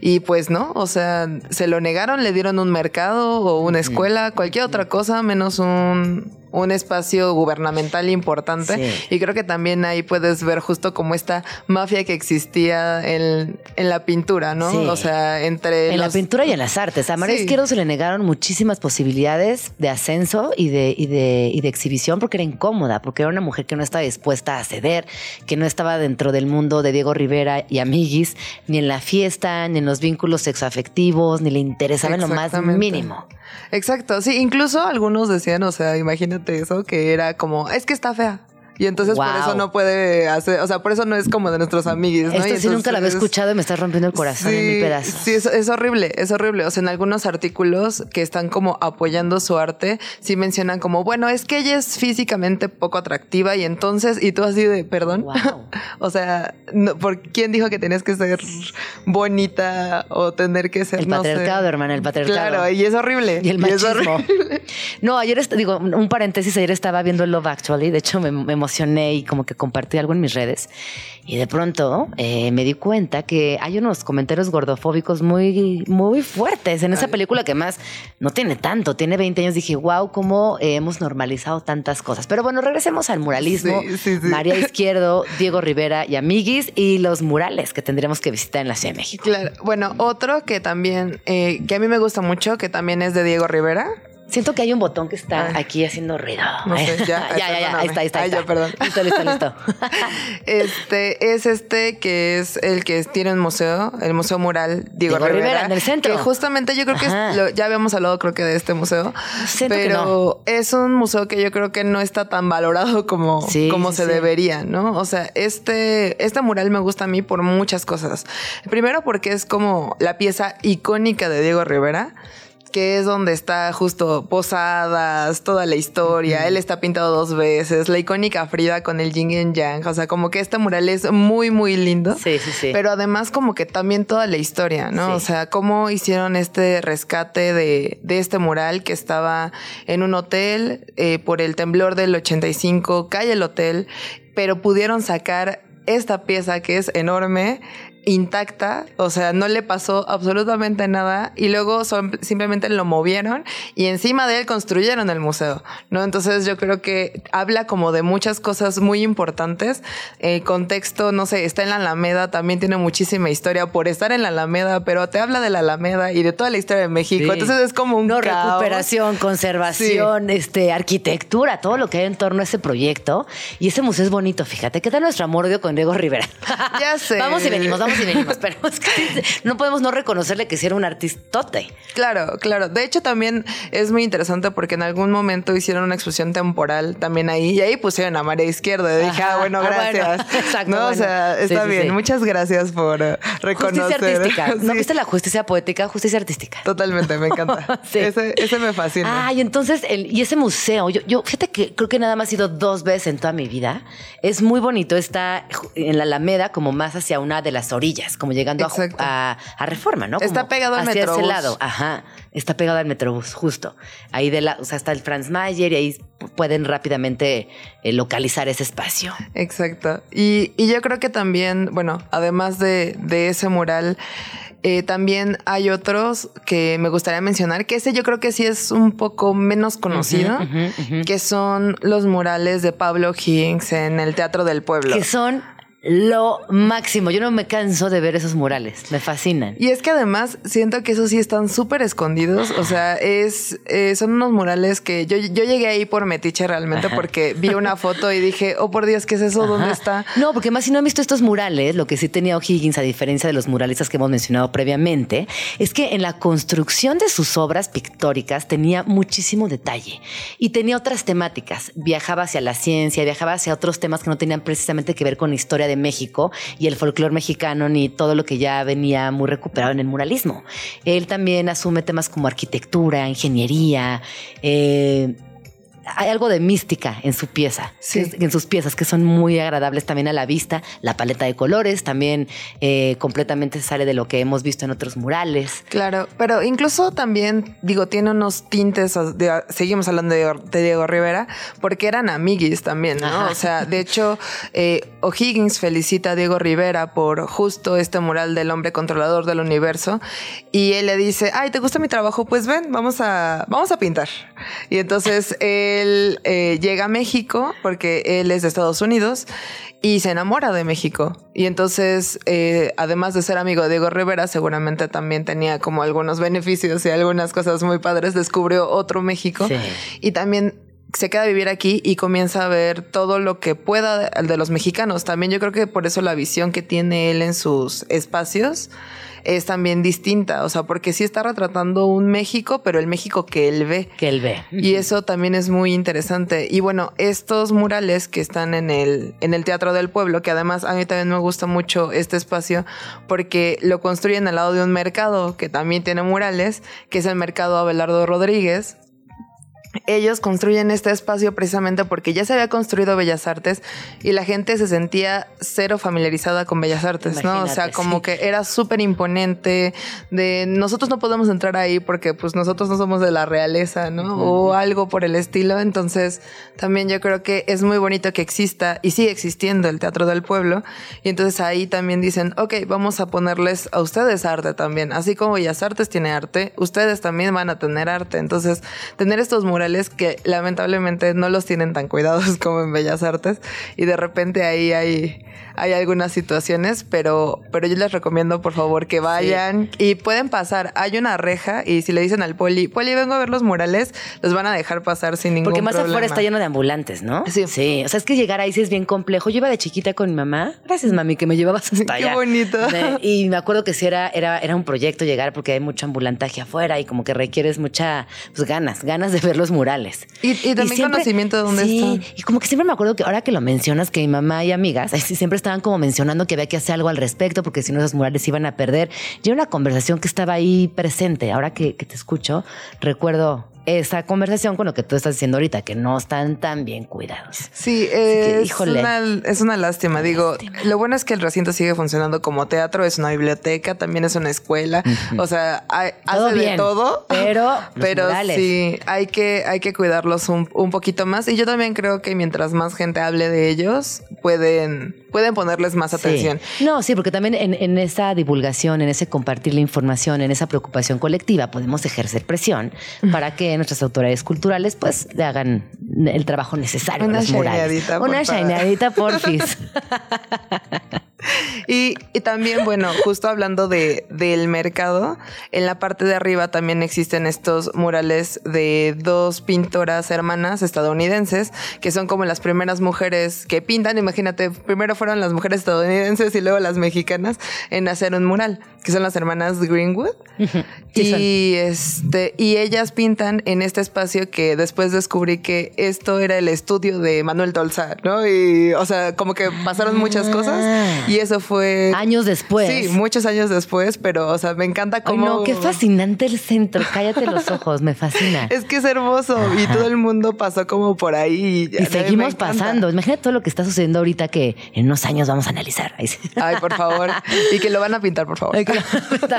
Y pues no, o sea, se lo negaron, le dieron un mercado o una escuela, cualquier otra cosa, menos un, un espacio gubernamental importante. Sí. Y creo que también ahí puedes ver justo como esta mafia que existía en, en la pintura, ¿no? Sí. O sea, entre En la pintura y en las artes. A María Sí. Izquierdo se le negaron muchísimas posibilidades de ascenso y de, y, de, y de exhibición porque era incómoda, porque era una mujer que no estaba dispuesta a ceder, que no estaba dentro del mundo de Diego Rivera y Amiguis, ni en la fiesta, ni en los vínculos sexoafectivos, ni le interesaba en lo más mínimo. Exacto, sí, incluso algunos decían, o sea, imagínate eso, que era como, es que está fea. Y entonces por eso no puede hacer, o sea, por eso no es como de nuestros amiguis, ¿no? Esto sí nunca lo había escuchado y me estás rompiendo el corazón en mil pedazos. Sí, es, es horrible, es horrible. O sea, en algunos artículos que están como apoyando su arte, sí mencionan como, bueno, es que ella es físicamente poco atractiva y entonces, y tú así de, perdón. Wow. o sea, no, ¿por quién dijo que tenías que ser bonita o tener que ser, El no sé? patriarcado, hermana, el patriarcado. Claro, y es horrible. Y el es machismo. horrible. No, ayer, digo, un paréntesis, ayer estaba viendo Love Actually, de hecho me, me emocioné y como que compartí algo en mis redes y de pronto eh, me di cuenta que hay unos comentarios gordofóbicos muy, muy fuertes en esa película que más no tiene tanto, tiene 20 años, dije, wow, cómo eh, hemos normalizado tantas cosas. Pero bueno, regresemos al muralismo, Sí, sí, sí. María Izquierdo, Diego Rivera y Amiguis y los murales que tendremos que visitar en la Ciudad de México. Claro. Bueno, otro que también, eh, que a mí me gusta mucho, que también es de Diego Rivera. Siento que hay un botón que está Ay. aquí haciendo ruido. No sé, ya, ya, ya, ahí está, ahí está. ahí Ay, ya, perdón. Listo, listo, listo. Este es este que es el que tiene un museo, el Museo Mural Diego, Diego Rivera, Rivera, en el centro. Que justamente yo creo que es- lo- ya habíamos hablado, creo que de este museo, Siento que pero es un museo que yo creo que no está tan valorado como, Sí, como sí, se sí. debería, ¿no? O sea, este, este mural me gusta a mí por muchas cosas. Primero porque es como la pieza icónica de Diego Rivera que es donde está justo posadas, toda la historia. Él está pintado dos veces, la icónica Frida con el yin y yang. O sea, como que este mural es muy, muy lindo. Sí, sí, sí. Pero además como que también toda la historia, ¿no? Sí. O sea, cómo hicieron este rescate de, de este mural que estaba en un hotel eh, por el temblor del 85, cae el hotel, pero pudieron sacar esta pieza que es enorme intacta, o sea, no le pasó absolutamente nada y luego son- simplemente lo movieron y encima de él construyeron el museo, ¿no? Entonces yo creo que habla como de muchas cosas muy importantes. El contexto, no sé, está en la Alameda, también tiene muchísima historia por estar en la Alameda, pero te habla de la Alameda y de toda la historia de México. Sí. Entonces es como un No, caos. recuperación, conservación, este, arquitectura, todo lo que hay en torno a ese proyecto. Y ese museo es bonito, fíjate. ¿Qué tal nuestro amor con Diego Rivera? Ya sé. vamos y venimos, vamos y venimos. Pero es que no podemos no reconocerle que sí era un artistote. Claro, claro. De hecho, también es muy interesante porque en algún momento hicieron una exposición temporal también ahí y ahí pusieron a María Izquierda. Y dije, Ajá. ah, bueno, Ah, bueno. gracias. Exacto, No, o sea, está sí, bien. sí. Muchas gracias por reconocer. Justicia artística. ¿No viste la justicia poética? Justicia artística. Totalmente, me encanta. Sí. ese, ese me fascina. Ay, entonces, el- y ese museo, yo, yo, fíjate que creo que nada más he ido dos veces en toda mi vida. Es muy bonito, está en la Alameda, como más hacia una de las orillas, como llegando a, Reforma, ¿no? Está pegado al hacia ese lado. Ajá, está pegado al Metrobús, justo. Ahí de la, o sea, está el Franz Mayer y ahí pueden rápidamente eh, localizar ese espacio. Exacto. Y, y yo creo que también, bueno, además de, de ese mural, eh, también hay otros que me gustaría mencionar, que ese yo creo que sí es un poco menos conocido, que son los murales de Pablo Higgins en el Teatro del Pueblo. Que son lo máximo. Yo no me canso de ver esos murales. Me fascinan. Y es que además siento que esos sí están súper escondidos. O sea, es eh, son unos murales que yo, yo llegué ahí por metiche realmente porque vi una foto y dije, oh por Dios, ¿qué es eso? ¿Dónde está? No, porque más si no han visto estos murales, lo que sí tenía O'Higgins, a diferencia de los muralistas que hemos mencionado previamente, es que en la construcción de sus obras pictóricas tenía muchísimo detalle y tenía otras temáticas. Viajaba hacia la ciencia, viajaba hacia otros temas que no tenían precisamente que ver con historia de México y el folclore mexicano ni todo lo que ya venía muy recuperado en el muralismo. Él también asume temas como arquitectura, ingeniería, eh, hay algo de mística en su pieza, en sus piezas que son muy agradables también a la vista. La paleta de colores también eh, completamente sale de lo que hemos visto en otros murales. Claro, pero incluso también, digo, tiene unos tintes, seguimos hablando de, Diego Rivera, porque eran amiguis también, ¿no? O sea, de hecho, eh, O'Higgins felicita a Diego Rivera por justo este mural del hombre controlador del universo y él le dice, ay, ¿te gusta mi trabajo? Pues ven, vamos a, vamos a pintar. Y entonces... Eh, él eh, llega a México porque él es de Estados Unidos y se enamora de México. Y entonces, eh, además de ser amigo de Diego Rivera, seguramente también tenía como algunos beneficios y algunas cosas muy padres. Descubrió otro México y también se queda a vivir aquí y comienza a ver todo lo que pueda de los mexicanos. También yo creo que por eso la visión que tiene él en sus espacios es también distinta, o sea, porque sí está retratando un México, pero el México que él ve. Que él ve. Y eso también es muy interesante. Y bueno, estos murales que están en el, en el Teatro del Pueblo, que además a mí también me gusta mucho este espacio, porque lo construyen al lado de un mercado que también tiene murales, que es el mercado Abelardo Rodríguez, ellos construyen este espacio precisamente porque ya se había construido Bellas Artes y la gente se sentía cero familiarizada con Bellas Artes, ¿no? O sea, como que era súper imponente de nosotros no podemos entrar ahí porque pues nosotros no somos de la realeza, ¿no? O algo por el estilo. Entonces, también yo creo que es muy bonito que exista y sigue existiendo el Teatro del Pueblo. Y entonces ahí también dicen, ok, vamos a ponerles a ustedes arte también. Así como Bellas Artes tiene arte, ustedes también van a tener arte. Entonces, tener estos que lamentablemente no los tienen tan cuidados como en Bellas Artes y de repente ahí hay, hay algunas situaciones, pero, pero yo les recomiendo por favor que vayan y pueden pasar. Hay una reja y si le dicen al poli, poli vengo a ver los murales, los van a dejar pasar sin ningún problema. Porque más afuera está lleno de ambulantes, ¿no? Sí. Sí, o sea, es que llegar ahí sí es bien complejo. Yo iba de chiquita con mi mamá. Gracias, mami, que me llevabas hasta allá. Qué bonito. Y me acuerdo que sí era, era, era un proyecto llegar porque hay mucho ambulantaje afuera y como que requieres mucha pues, ganas, ganas de ver los murales. Y, también conocimiento de dónde sí, Y como que siempre me acuerdo que ahora que lo mencionas, que mi mamá y amigas siempre estaban como mencionando que había que hacer algo al respecto, porque si no esos murales iban a perder. Yo una conversación que estaba ahí presente. Ahora que, que te escucho, recuerdo esa conversación con lo que tú estás diciendo ahorita, que no están tan bien cuidados. Sí, es, una, es una lástima. Digo, lo bueno es que el recinto sigue funcionando como teatro, es una biblioteca, también es una escuela. O sea, hay, hace de todo. Pero, pero sí, hay que, hay que cuidarlos un, un, poquito más. Y yo también creo que mientras más gente hable de ellos, pueden, pueden ponerles más atención. No, sí, porque también en, en esa divulgación, en ese compartir la información, en esa preocupación colectiva, podemos ejercer presión para que nuestras autoridades culturales pues le hagan el trabajo necesario Una los murales. Una shineadita, porfis. Y, también, bueno, justo hablando de, del mercado, en la parte de arriba también existen estos murales de dos pintoras hermanas estadounidenses, que son como las primeras mujeres que pintan. Imagínate, primero fueron las mujeres estadounidenses y luego las mexicanas en hacer un mural, que son las hermanas Greenwood. y, este, y ellas pintan en este espacio que después descubrí que esto era el estudio de Manuel Tolsa, ¿no? Y, o sea, como que pasaron muchas cosas. Ah. Y eso fue... Años después. Sí, muchos años después, pero, o sea, me encanta cómo... no, qué fascinante el centro. Cállate los ojos, me fascina. Es que es hermoso y todo el mundo pasó como por ahí. Y, seguimos pasando. Imagínate todo lo que está sucediendo ahorita que en unos años vamos a analizar. Ay, por favor. Y que lo van a pintar, por favor. Ay,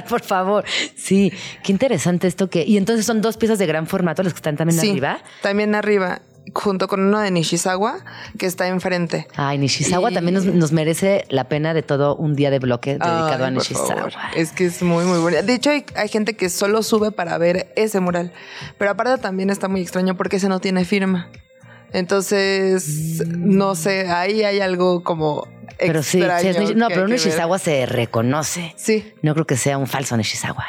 por favor. Sí, qué interesante esto que... Y entonces son dos piezas de gran formato las que están también sí, arriba. también arriba junto con uno de Nishizawa que está enfrente. Ay, Nishizawa también nos, merece la pena de todo un día de bloque dedicado a Nishizawa. Es que es muy, muy bueno. De hecho, hay, gente que solo sube para ver ese mural. Pero aparte también está muy extraño porque ese no tiene firma. Entonces, no sé, ahí hay algo como Pero sí, es no, pero un. Nishizawa se reconoce. Sí. No creo que sea un falso Nishizawa.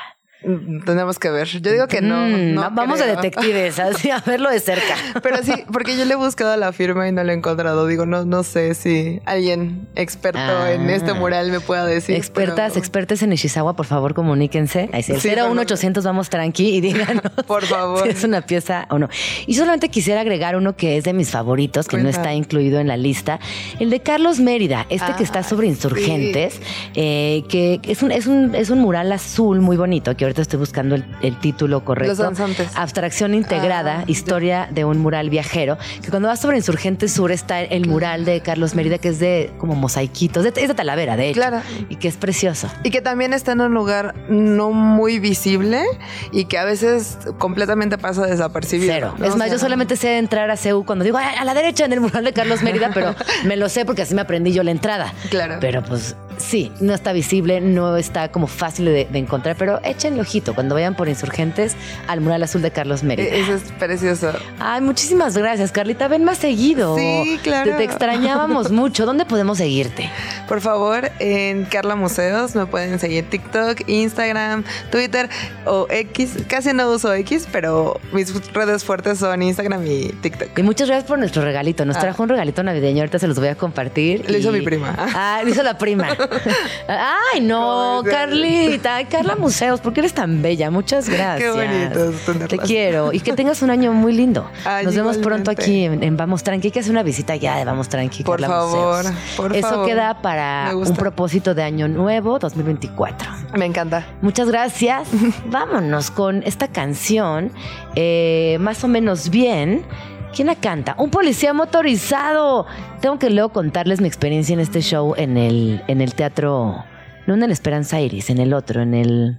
Tenemos que ver. Yo digo que no. Mm, no vamos creo. a detectives, así, a verlo de cerca. Pero sí, porque yo le he buscado la firma y no la he encontrado. Digo, no, no sé si alguien experto Ah. en este mural me pueda decir. Expertas, expertas en Nishizawa, por favor, comuníquense. Ahí sí, el Sí, por 01800 vamos tranqui y díganos Por favor. si es una pieza o no. Y solamente quisiera agregar uno que es de mis favoritos, que no está incluido en la lista, el de Carlos Mérida, este que está Ah, sobre insurgentes, eh, que es un, es, un, es un mural azul muy bonito, que ahorita estoy buscando el, el título correcto. Los danzantes. Abstracción integrada, Ah, historia de un mural viajero, que cuando vas sobre Insurgentes Sur está el mural de Carlos Mérida, que es de como mosaiquitos, es de Talavera, de hecho, Claro. y que es precioso. Y que también está en un lugar no muy visible y que a veces completamente pasa desapercibido. Cero. ¿no? Es O más, sea, yo solamente sé entrar a CEU cuando digo "Ay, a la derecha en el mural de Carlos Mérida, pero me lo sé porque así me aprendí yo la entrada. Claro. Pero pues sí, no está visible, no está como fácil de, de encontrar, pero échenle ojito cuando vayan por Insurgentes al mural azul de Carlos Mérida. E- Eso es precioso. Ay, muchísimas gracias, Carlita. Ven más seguido. Sí, claro. Te, te extrañábamos mucho. ¿Dónde podemos seguirte? Por favor, en Carla Museos me pueden seguir TikTok, Instagram, Twitter o X. Casi no uso X, pero mis redes fuertes son Instagram y TikTok. Y muchas gracias por nuestro regalito. Nos Ah. trajo un regalito navideño. Ahorita se los voy a compartir. Lo hizo mi prima. Ah, lo hizo la prima. Ay, no. Carlita. Ay, Carla Museos, ¿por qué eres tan bella? Muchas gracias. Qué bonito Te quiero. Y que tengas un año muy lindo. Ay, Nos vemos pronto aquí en, en Vamos Tranqui. Hay que hacer una visita ya de Vamos Tranqui. Por Carla favor, Museos. por Eso favor. queda para un propósito de año nuevo 2024. Me encanta. Muchas gracias. Vámonos con esta canción, eh, más o menos bien. ¿Quién la canta? Un policía motorizado. Tengo que luego contarles mi experiencia en este show en el, en el teatro, no en el Esperanza Iris, en el otro, en el,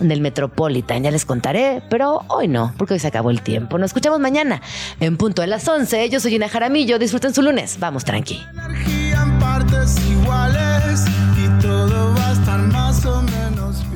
en el Metropolitan. Ya les contaré, pero hoy no, porque hoy se acabó el tiempo. Nos escuchamos mañana en punto de las 11. Yo soy Gina Jaramillo. Disfruten su lunes. Vamos, tranqui. energía en partes iguales y todo va a estar más o menos bien.